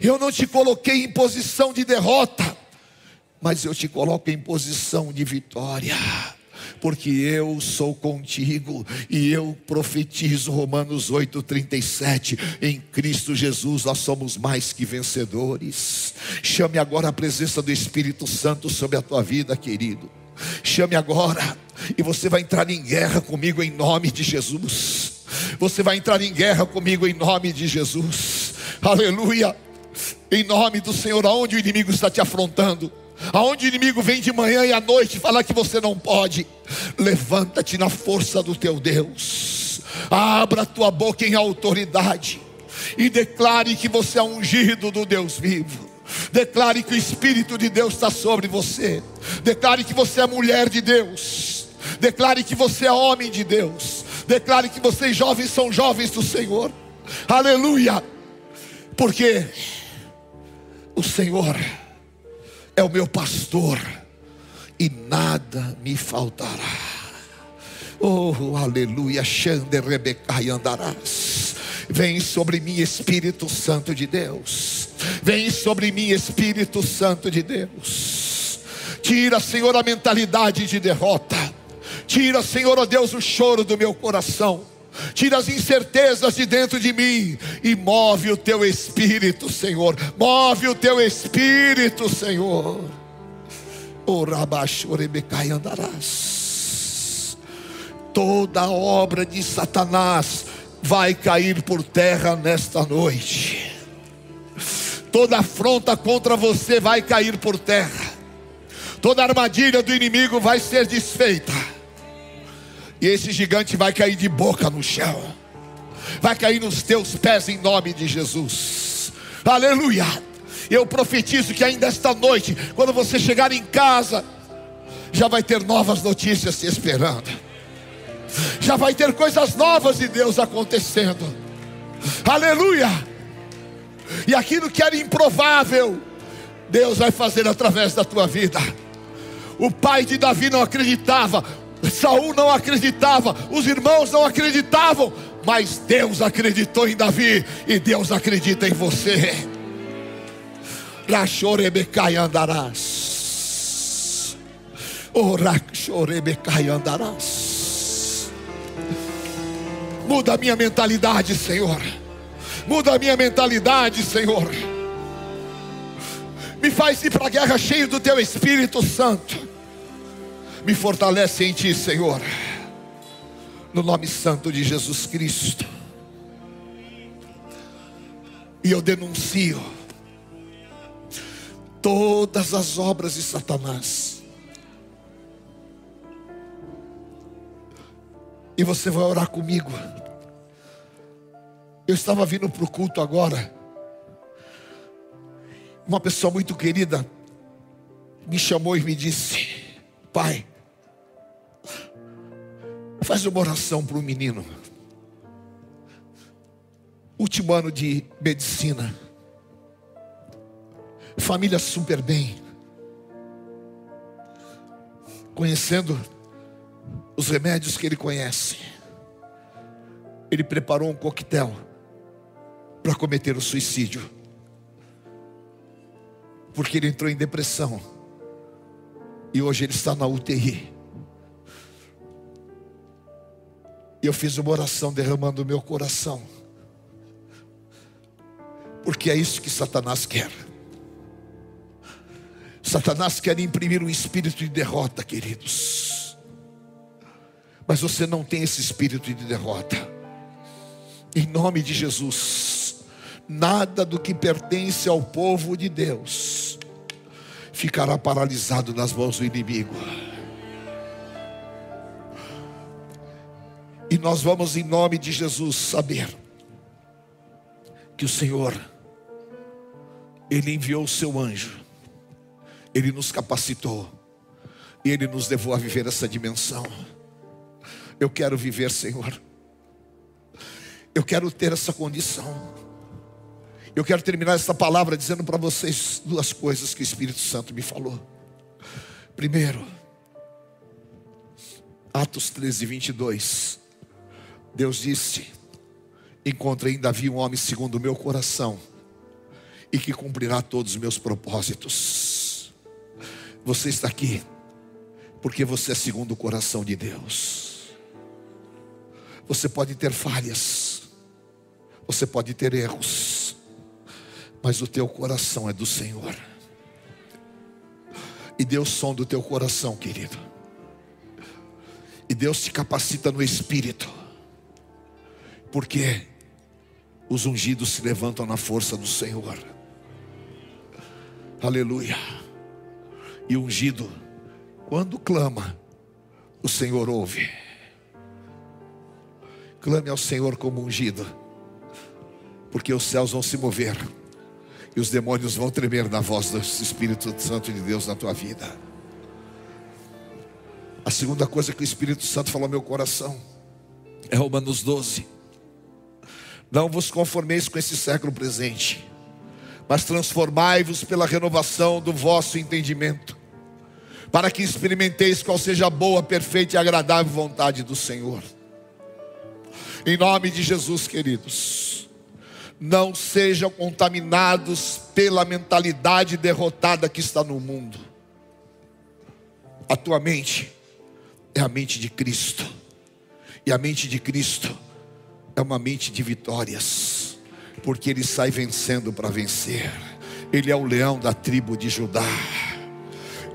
Eu não te coloquei em posição de derrota, mas eu te coloco em posição de vitória. Porque eu sou contigo e eu profetizo Romanos 8:37, em Cristo Jesus nós somos mais que vencedores. Chame agora a presença do Espírito Santo sobre a tua vida, querido. Chame agora, e você vai entrar em guerra comigo em nome de Jesus. Você vai entrar em guerra comigo em nome de Jesus. Aleluia. Em nome do Senhor, aonde o inimigo está te afrontando, aonde o inimigo vem de manhã e à noite falar que você não pode, levanta-te na força do teu Deus. Abra tua boca em autoridade e declare que você é ungido do Deus vivo. Declare que o Espírito de Deus está sobre você. Declare que você é mulher de Deus. Declare que você é homem de Deus. Declare que vocês jovens são jovens do Senhor. Aleluia. Porque o Senhor é o meu pastor e nada me faltará. Oh, aleluia. Xande Rebecai andarás. Vem sobre mim, Espírito Santo de Deus. Vem sobre mim, Espírito Santo de Deus. Tira, Senhor, a mentalidade de derrota. Tira, Senhor, ó Deus, o choro do meu coração. Tira as incertezas de dentro de mim e move o teu espírito, Senhor. Move o teu espírito, Senhor. O rabachorebecai andarás. Toda obra de Satanás vai cair por terra nesta noite. Toda afronta contra você vai cair por terra. Toda armadilha do inimigo vai ser desfeita. E esse gigante vai cair de boca no chão. Vai cair nos teus pés em nome de Jesus. Aleluia. Eu profetizo que ainda esta noite, quando você chegar em casa, já vai ter novas notícias te esperando. Já vai ter coisas novas de Deus acontecendo. Aleluia. E aquilo que era improvável, Deus vai fazer através da tua vida. O pai de Davi não acreditava, Saul não acreditava, os irmãos não acreditavam, mas Deus acreditou em Davi e Deus acredita em você. Rachorebecai andarás. Orachorebecai andarás. Muda a minha mentalidade, Senhor. Muda a minha mentalidade, Senhor. Me faz ir para a guerra cheio do teu Espírito Santo. Me fortalece em Ti, Senhor. No nome santo de Jesus Cristo. E eu denuncio todas as obras de Satanás. E você vai orar comigo. Eu estava vindo para o culto agora. Uma pessoa muito querida me chamou e me disse: Pai, faz uma oração para o menino. Último ano de medicina. Família super bem. Conhecendo os remédios que ele conhece. Ele preparou um coquetel para cometer o suicídio. Porque ele entrou em depressão. E hoje ele está na UTI. E eu fiz uma oração derramando o meu coração. Porque é isso que Satanás quer. Satanás quer imprimir um espírito de derrota, queridos. Mas você não tem esse espírito de derrota. Em nome de Jesus, nada do que pertence ao povo de Deus ficará paralisado nas mãos do inimigo. E nós vamos, em nome de Jesus, saber que o Senhor, Ele enviou o seu anjo, Ele nos capacitou, e Ele nos levou a viver essa dimensão. Eu quero viver, Senhor. Eu quero ter essa condição. Eu quero terminar essa palavra dizendo para vocês duas coisas que o Espírito Santo me falou. Primeiro, Atos 13, 22. Deus disse: Encontrei em Davi um homem segundo o meu coração, e que cumprirá todos os meus propósitos. Você está aqui, porque você é segundo o coração de Deus. Você pode ter falhas, você pode ter erros, mas o teu coração é do Senhor. E Deus sonda o teu coração, querido. E Deus te capacita no espírito. Porque os ungidos se levantam na força do Senhor. Aleluia. E ungido, quando clama, o Senhor ouve. Clame ao Senhor como ungido, porque os céus vão se mover e os demônios vão tremer na voz do Espírito Santo de Deus na tua vida. A segunda coisa que o Espírito Santo falou ao meu coração é Romanos 12. Não vos conformeis com esse século presente, mas transformai-vos pela renovação do vosso entendimento, para que experimenteis qual seja a boa, perfeita e agradável vontade do Senhor. Em nome de Jesus, queridos, não sejam contaminados pela mentalidade derrotada que está no mundo. A tua mente é a mente de Cristo, e a mente de Cristo é uma mente de vitórias, porque ele sai vencendo para vencer. Ele é o leão da tribo de Judá.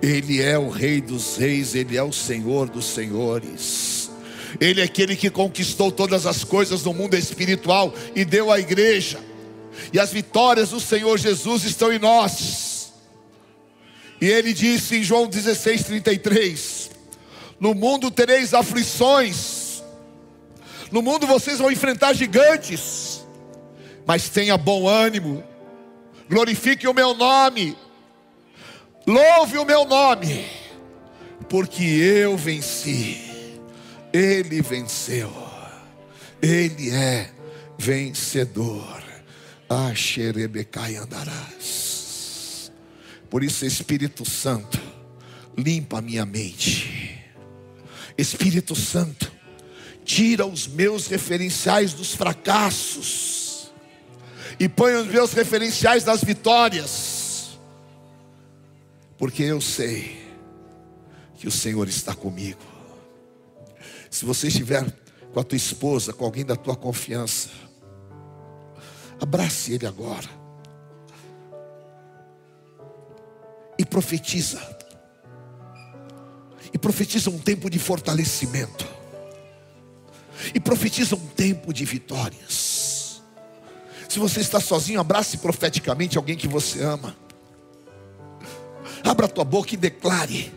Ele é o rei dos reis, ele é o senhor dos senhores. Ele é aquele que conquistou todas as coisas no mundo espiritual e deu à igreja. E as vitórias do Senhor Jesus estão em nós. E ele disse em João 16:33: No mundo tereis aflições. No mundo vocês vão enfrentar gigantes. Mas tenha bom ânimo. Glorifique o meu nome. Louve o meu nome. Porque eu venci. Ele venceu. Ele é vencedor. Axerebecai andarás. Por isso, Espírito Santo, limpa a minha mente. Espírito Santo, tira os meus referenciais dos fracassos e põe os meus referenciais das vitórias. Porque eu sei que o Senhor está comigo. Se você estiver com a tua esposa, com alguém da tua confiança, abrace ele agora e profetiza. E profetiza um tempo de fortalecimento. E profetiza um tempo de vitórias. Se você está sozinho, abrace profeticamente alguém que você ama. Abra tua boca e declare.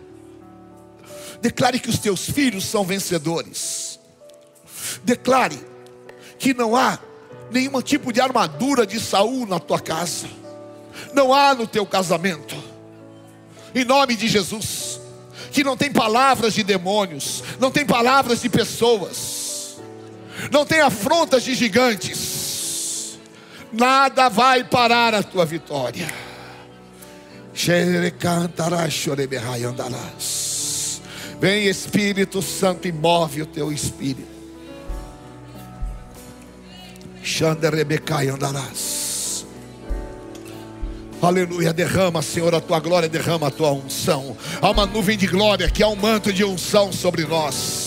Declare que os teus filhos são vencedores. Declare que não há nenhum tipo de armadura de Saul na tua casa. Não há no teu casamento. Em nome de Jesus. Que não tem palavras de demônios, não tem palavras de pessoas, não tem afrontas de gigantes. Nada vai parar a tua vitória. Vem Espírito Santo e move o teu espírito. Andarás. Aleluia, derrama, Senhor, a tua glória, derrama a tua unção. Há uma nuvem de glória que há um manto de unção sobre nós.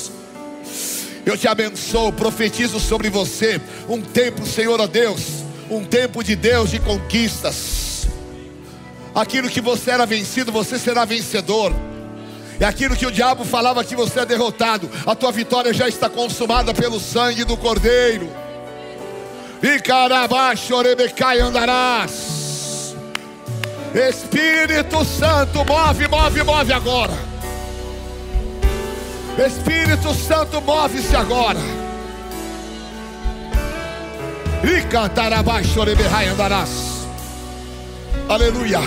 Eu te abençoo, profetizo sobre você um tempo, Senhor, ó Deus, um tempo de Deus de conquistas. Aquilo que você era vencido, você será vencedor. E aquilo que o diabo falava que você é derrotado, a tua vitória já está consumada pelo sangue do Cordeiro. E carabaixo, orebecai andarás. Espírito Santo, move, move, move agora. Espírito Santo, move-se agora. E andarás. Aleluia.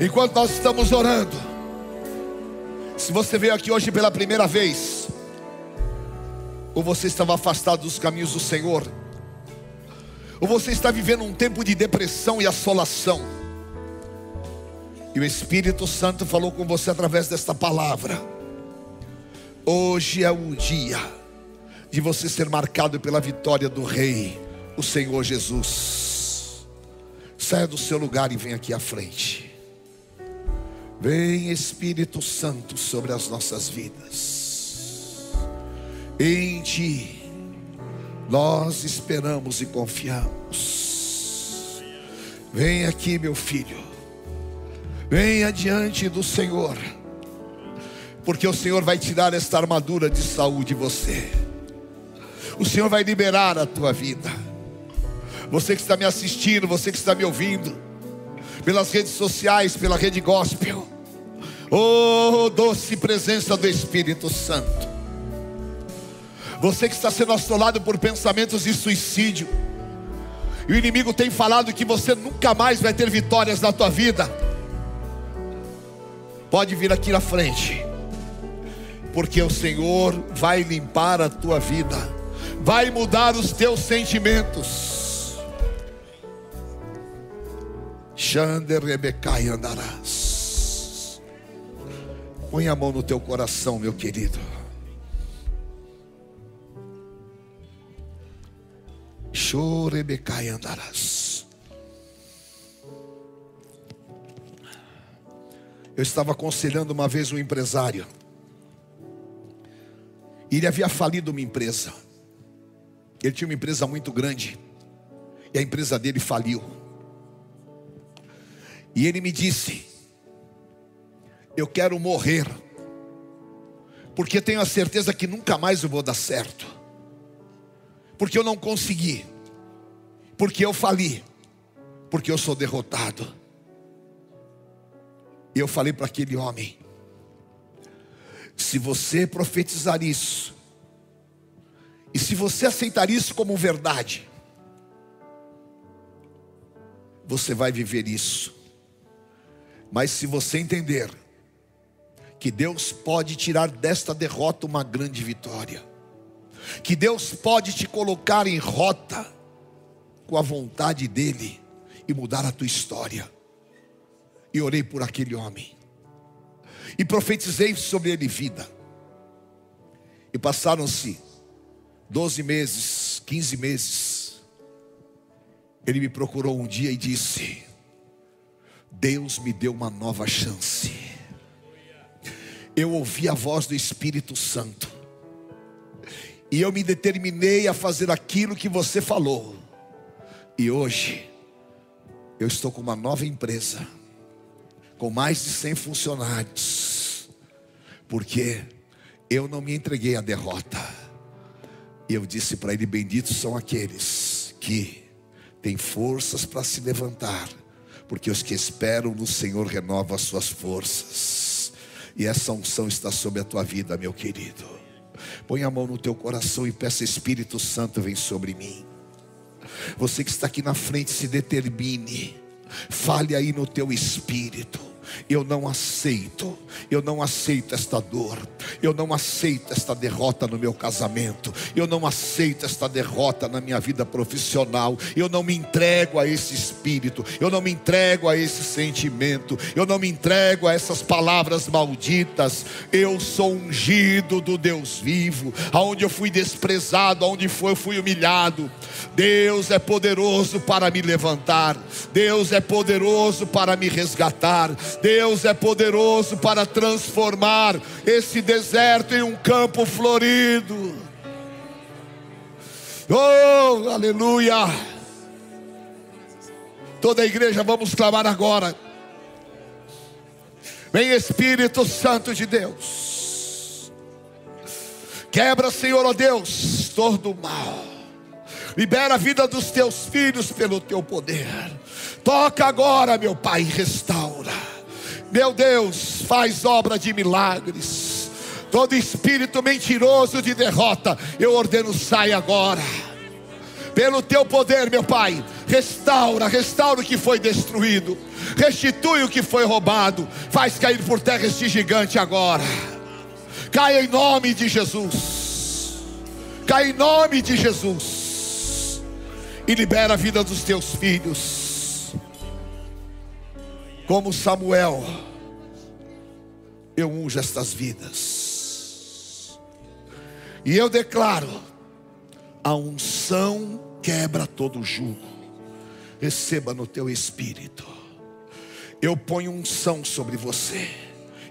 Enquanto nós estamos orando, se você veio aqui hoje pela primeira vez, ou você estava afastado dos caminhos do Senhor, ou você está vivendo um tempo de depressão e assolação, e o Espírito Santo falou com você através desta palavra. Hoje é o dia de você ser marcado pela vitória do Rei, o Senhor Jesus. Saia do seu lugar e vem aqui à frente. Vem Espírito Santo sobre as nossas vidas. Em Ti nós esperamos e confiamos. Vem aqui, meu filho. Venha diante do Senhor, porque o Senhor vai tirar esta armadura de saúde de você. O Senhor vai liberar a tua vida. Você que está me assistindo, você que está me ouvindo, pelas redes sociais, pela rede gospel. Oh, doce presença do Espírito Santo. Você que está sendo assolado por pensamentos de suicídio. E o inimigo tem falado que você nunca mais vai ter vitórias na tua vida. Pode vir aqui na frente, porque o Senhor vai limpar a tua vida, vai mudar os teus sentimentos. Xander Rebecai andarás. Põe a mão no teu coração, meu querido. Chorebecai andarás. Eu estava aconselhando uma vez um empresário. Ele havia falido uma empresa. Ele tinha uma empresa muito grande. E a empresa dele faliu. E ele me disse: Eu quero morrer. Porque tenho a certeza que nunca mais eu vou dar certo. Porque eu não consegui. Porque eu fali. Porque eu sou derrotado. E eu falei para aquele homem: se você profetizar isso, e se você aceitar isso como verdade, você vai viver isso. Mas se você entender que Deus pode tirar desta derrota uma grande vitória, que Deus pode te colocar em rota com a vontade dEle e mudar a tua história e orei por aquele homem. E profetizei sobre ele vida. E passaram-se 12 meses, 15 meses. Ele me procurou um dia e disse: Deus me deu uma nova chance. Eu ouvi a voz do Espírito Santo. E eu me determinei a fazer aquilo que você falou. E hoje eu estou com uma nova empresa com mais de 100 funcionários, porque eu não me entreguei à derrota. E eu disse para ele: Benditos são aqueles que têm forças para se levantar, porque os que esperam no Senhor renovam as suas forças. E essa unção está sobre a tua vida, meu querido. Põe a mão no teu coração e peça: Espírito Santo, vem sobre mim. Você que está aqui na frente, se determine. Fale aí no teu espírito. Eu não aceito, eu não aceito esta dor, eu não aceito esta derrota no meu casamento, eu não aceito esta derrota na minha vida profissional, eu não me entrego a esse espírito, eu não me entrego a esse sentimento, eu não me entrego a essas palavras malditas. Eu sou ungido do Deus vivo, aonde eu fui desprezado, aonde foi, eu fui humilhado. Deus é poderoso para me levantar, Deus é poderoso para me resgatar. Deus é poderoso para transformar esse deserto em um campo florido. Oh, aleluia! Toda a igreja, vamos clamar agora. Vem Espírito Santo de Deus. Quebra, Senhor, ó Deus, todo o mal. Libera a vida dos teus filhos pelo teu poder. Toca agora, meu Pai, restaura. Meu Deus, faz obra de milagres. Todo espírito mentiroso de derrota, eu ordeno, sai agora. Pelo teu poder, meu Pai, restaura, restaura o que foi destruído, restitui o que foi roubado, faz cair por terra este gigante agora. Caia em nome de Jesus. Cai em nome de Jesus. E libera a vida dos teus filhos. Como Samuel, eu unjo estas vidas. E eu declaro: a unção quebra todo jugo. Receba no teu espírito. Eu ponho unção sobre você.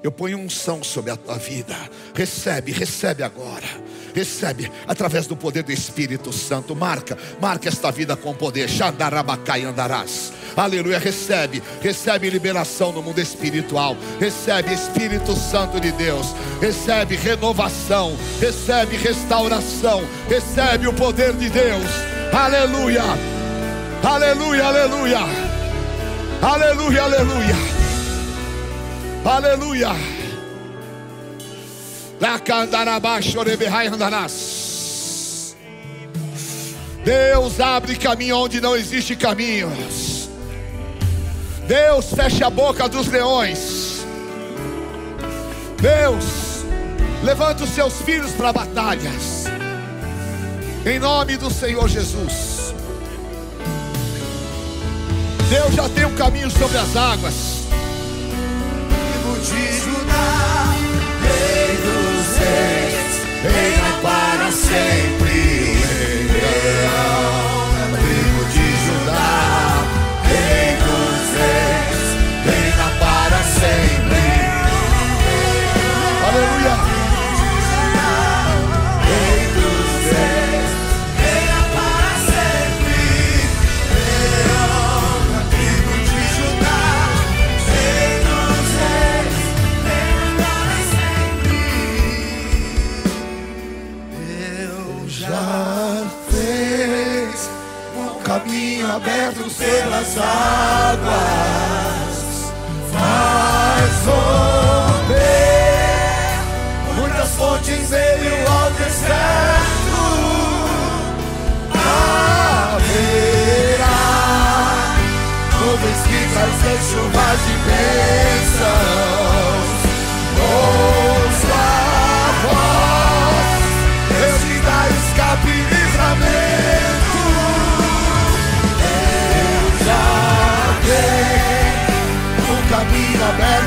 Eu ponho unção sobre a tua vida. Recebe, recebe agora. Recebe através do poder do Espírito Santo. Marca, marca esta vida com poder. Xandarabacai andarás. Aleluia. Recebe, recebe liberação no mundo espiritual. Recebe Espírito Santo de Deus. Recebe renovação. Recebe restauração. Recebe o poder de Deus. Aleluia. Aleluia, aleluia. Aleluia, aleluia. Aleluia. Deus abre caminho onde não existe caminhos. Deus fecha a boca dos leões. Deus levanta os seus filhos para batalhas. Em nome do Senhor Jesus. Deus já tem um caminho sobre as águas. De Judá, Rei dos Reis, reina para sempre. Leão pelas águas, faz romper muitas fontes em meio ao deserto. Haverá nuvens que trazem chuvas de bênçãos.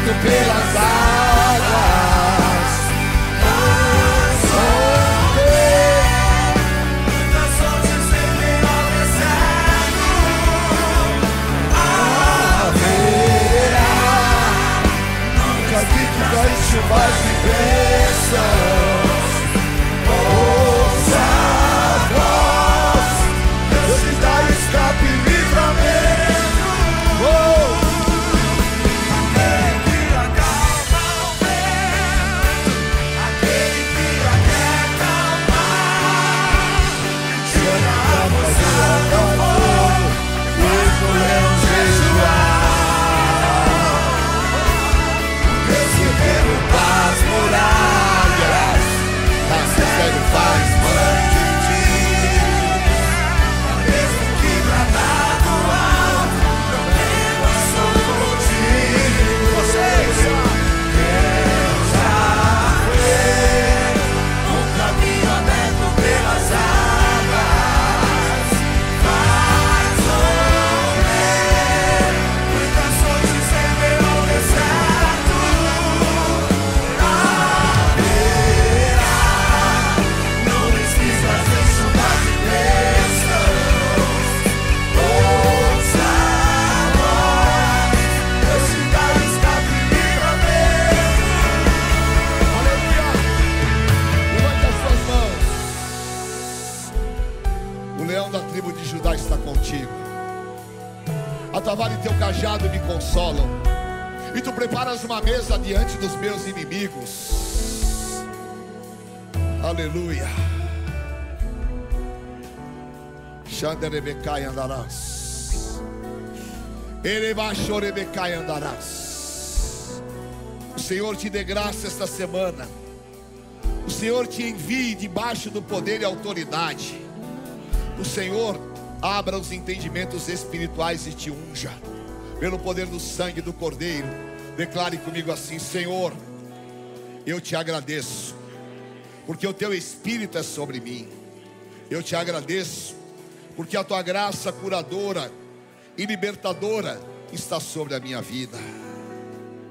Aberto pelas águas. Chuvas de bênçãos, tua vara e teu cajado me consolam. E tu preparas uma mesa diante dos meus inimigos. Aleluia. Xanderebecai andarás. Erebachorebecai andarás. O Senhor te dê graça esta semana. O Senhor te envie debaixo do poder e autoridade. O Senhor abra os entendimentos espirituais e te unja. Pelo poder do sangue do Cordeiro. Declare comigo assim: Senhor, eu te agradeço, porque o teu Espírito é sobre mim. Eu te agradeço, porque a tua graça curadora e libertadora está sobre a minha vida.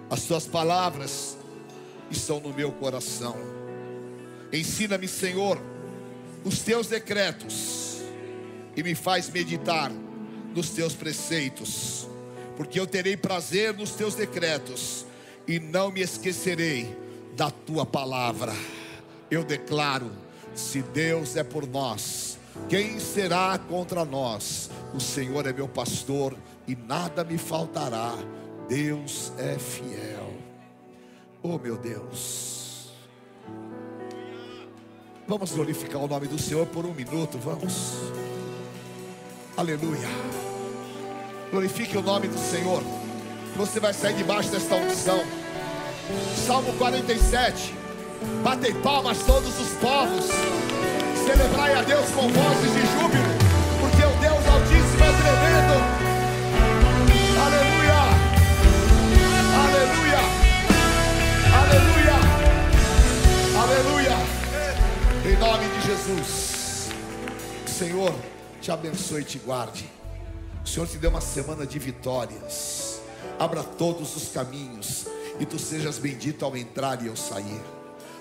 As tuas palavras estão no meu coração. Ensina-me, Senhor, os teus decretos e me faz meditar nos teus preceitos, porque eu terei prazer nos teus decretos e não me esquecerei da tua palavra. Eu declaro: se Deus é por nós, quem será contra nós? O Senhor é meu pastor e nada me faltará. Deus é fiel. Oh meu Deus. Vamos glorificar o nome do Senhor por um minuto, vamos. Aleluia. Glorifique o nome do Senhor. Você vai sair debaixo desta unção. Salmo 47. Batem palmas todos os povos. Celebrai a Deus com vozes de júbilo, porque o Deus Altíssimo é tremendo. Aleluia. Aleluia. Aleluia. Aleluia. Em nome de Jesus. Senhor, te abençoe e te guarde. O Senhor te deu uma semana de vitórias. Abra todos os caminhos e tu sejas bendito ao entrar e ao sair.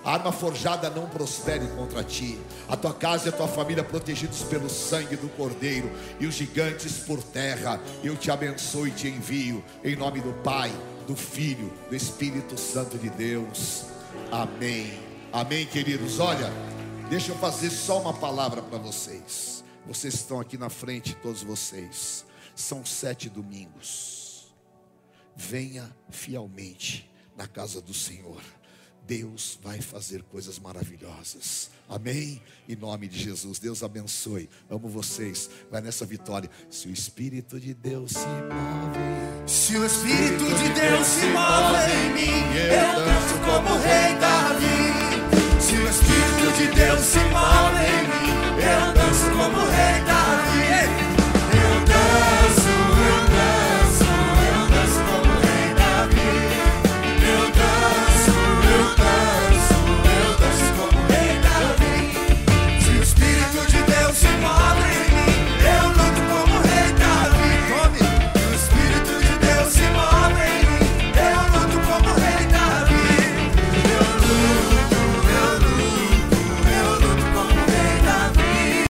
A arma forjada não prospere contra ti. A tua casa e a tua família protegidos pelo sangue do Cordeiro e os gigantes por terra. Eu te abençoo e te envio em nome do Pai, do Filho, do Espírito Santo de Deus. Amém. Amém, queridos. Olha, deixa eu fazer só uma palavra para vocês. Vocês estão aqui na frente, todos vocês. São sete domingos. Venha fielmente na casa do Senhor. Deus vai fazer coisas maravilhosas. Amém? Em nome de Jesus. Deus abençoe. Amo vocês. Vai nessa vitória. Se o Espírito de Deus se move. Se o Espírito de Deus se move em mim, eu danço como o rei Davi. Se o Espírito de Deus se move em mim, eu danço como rei.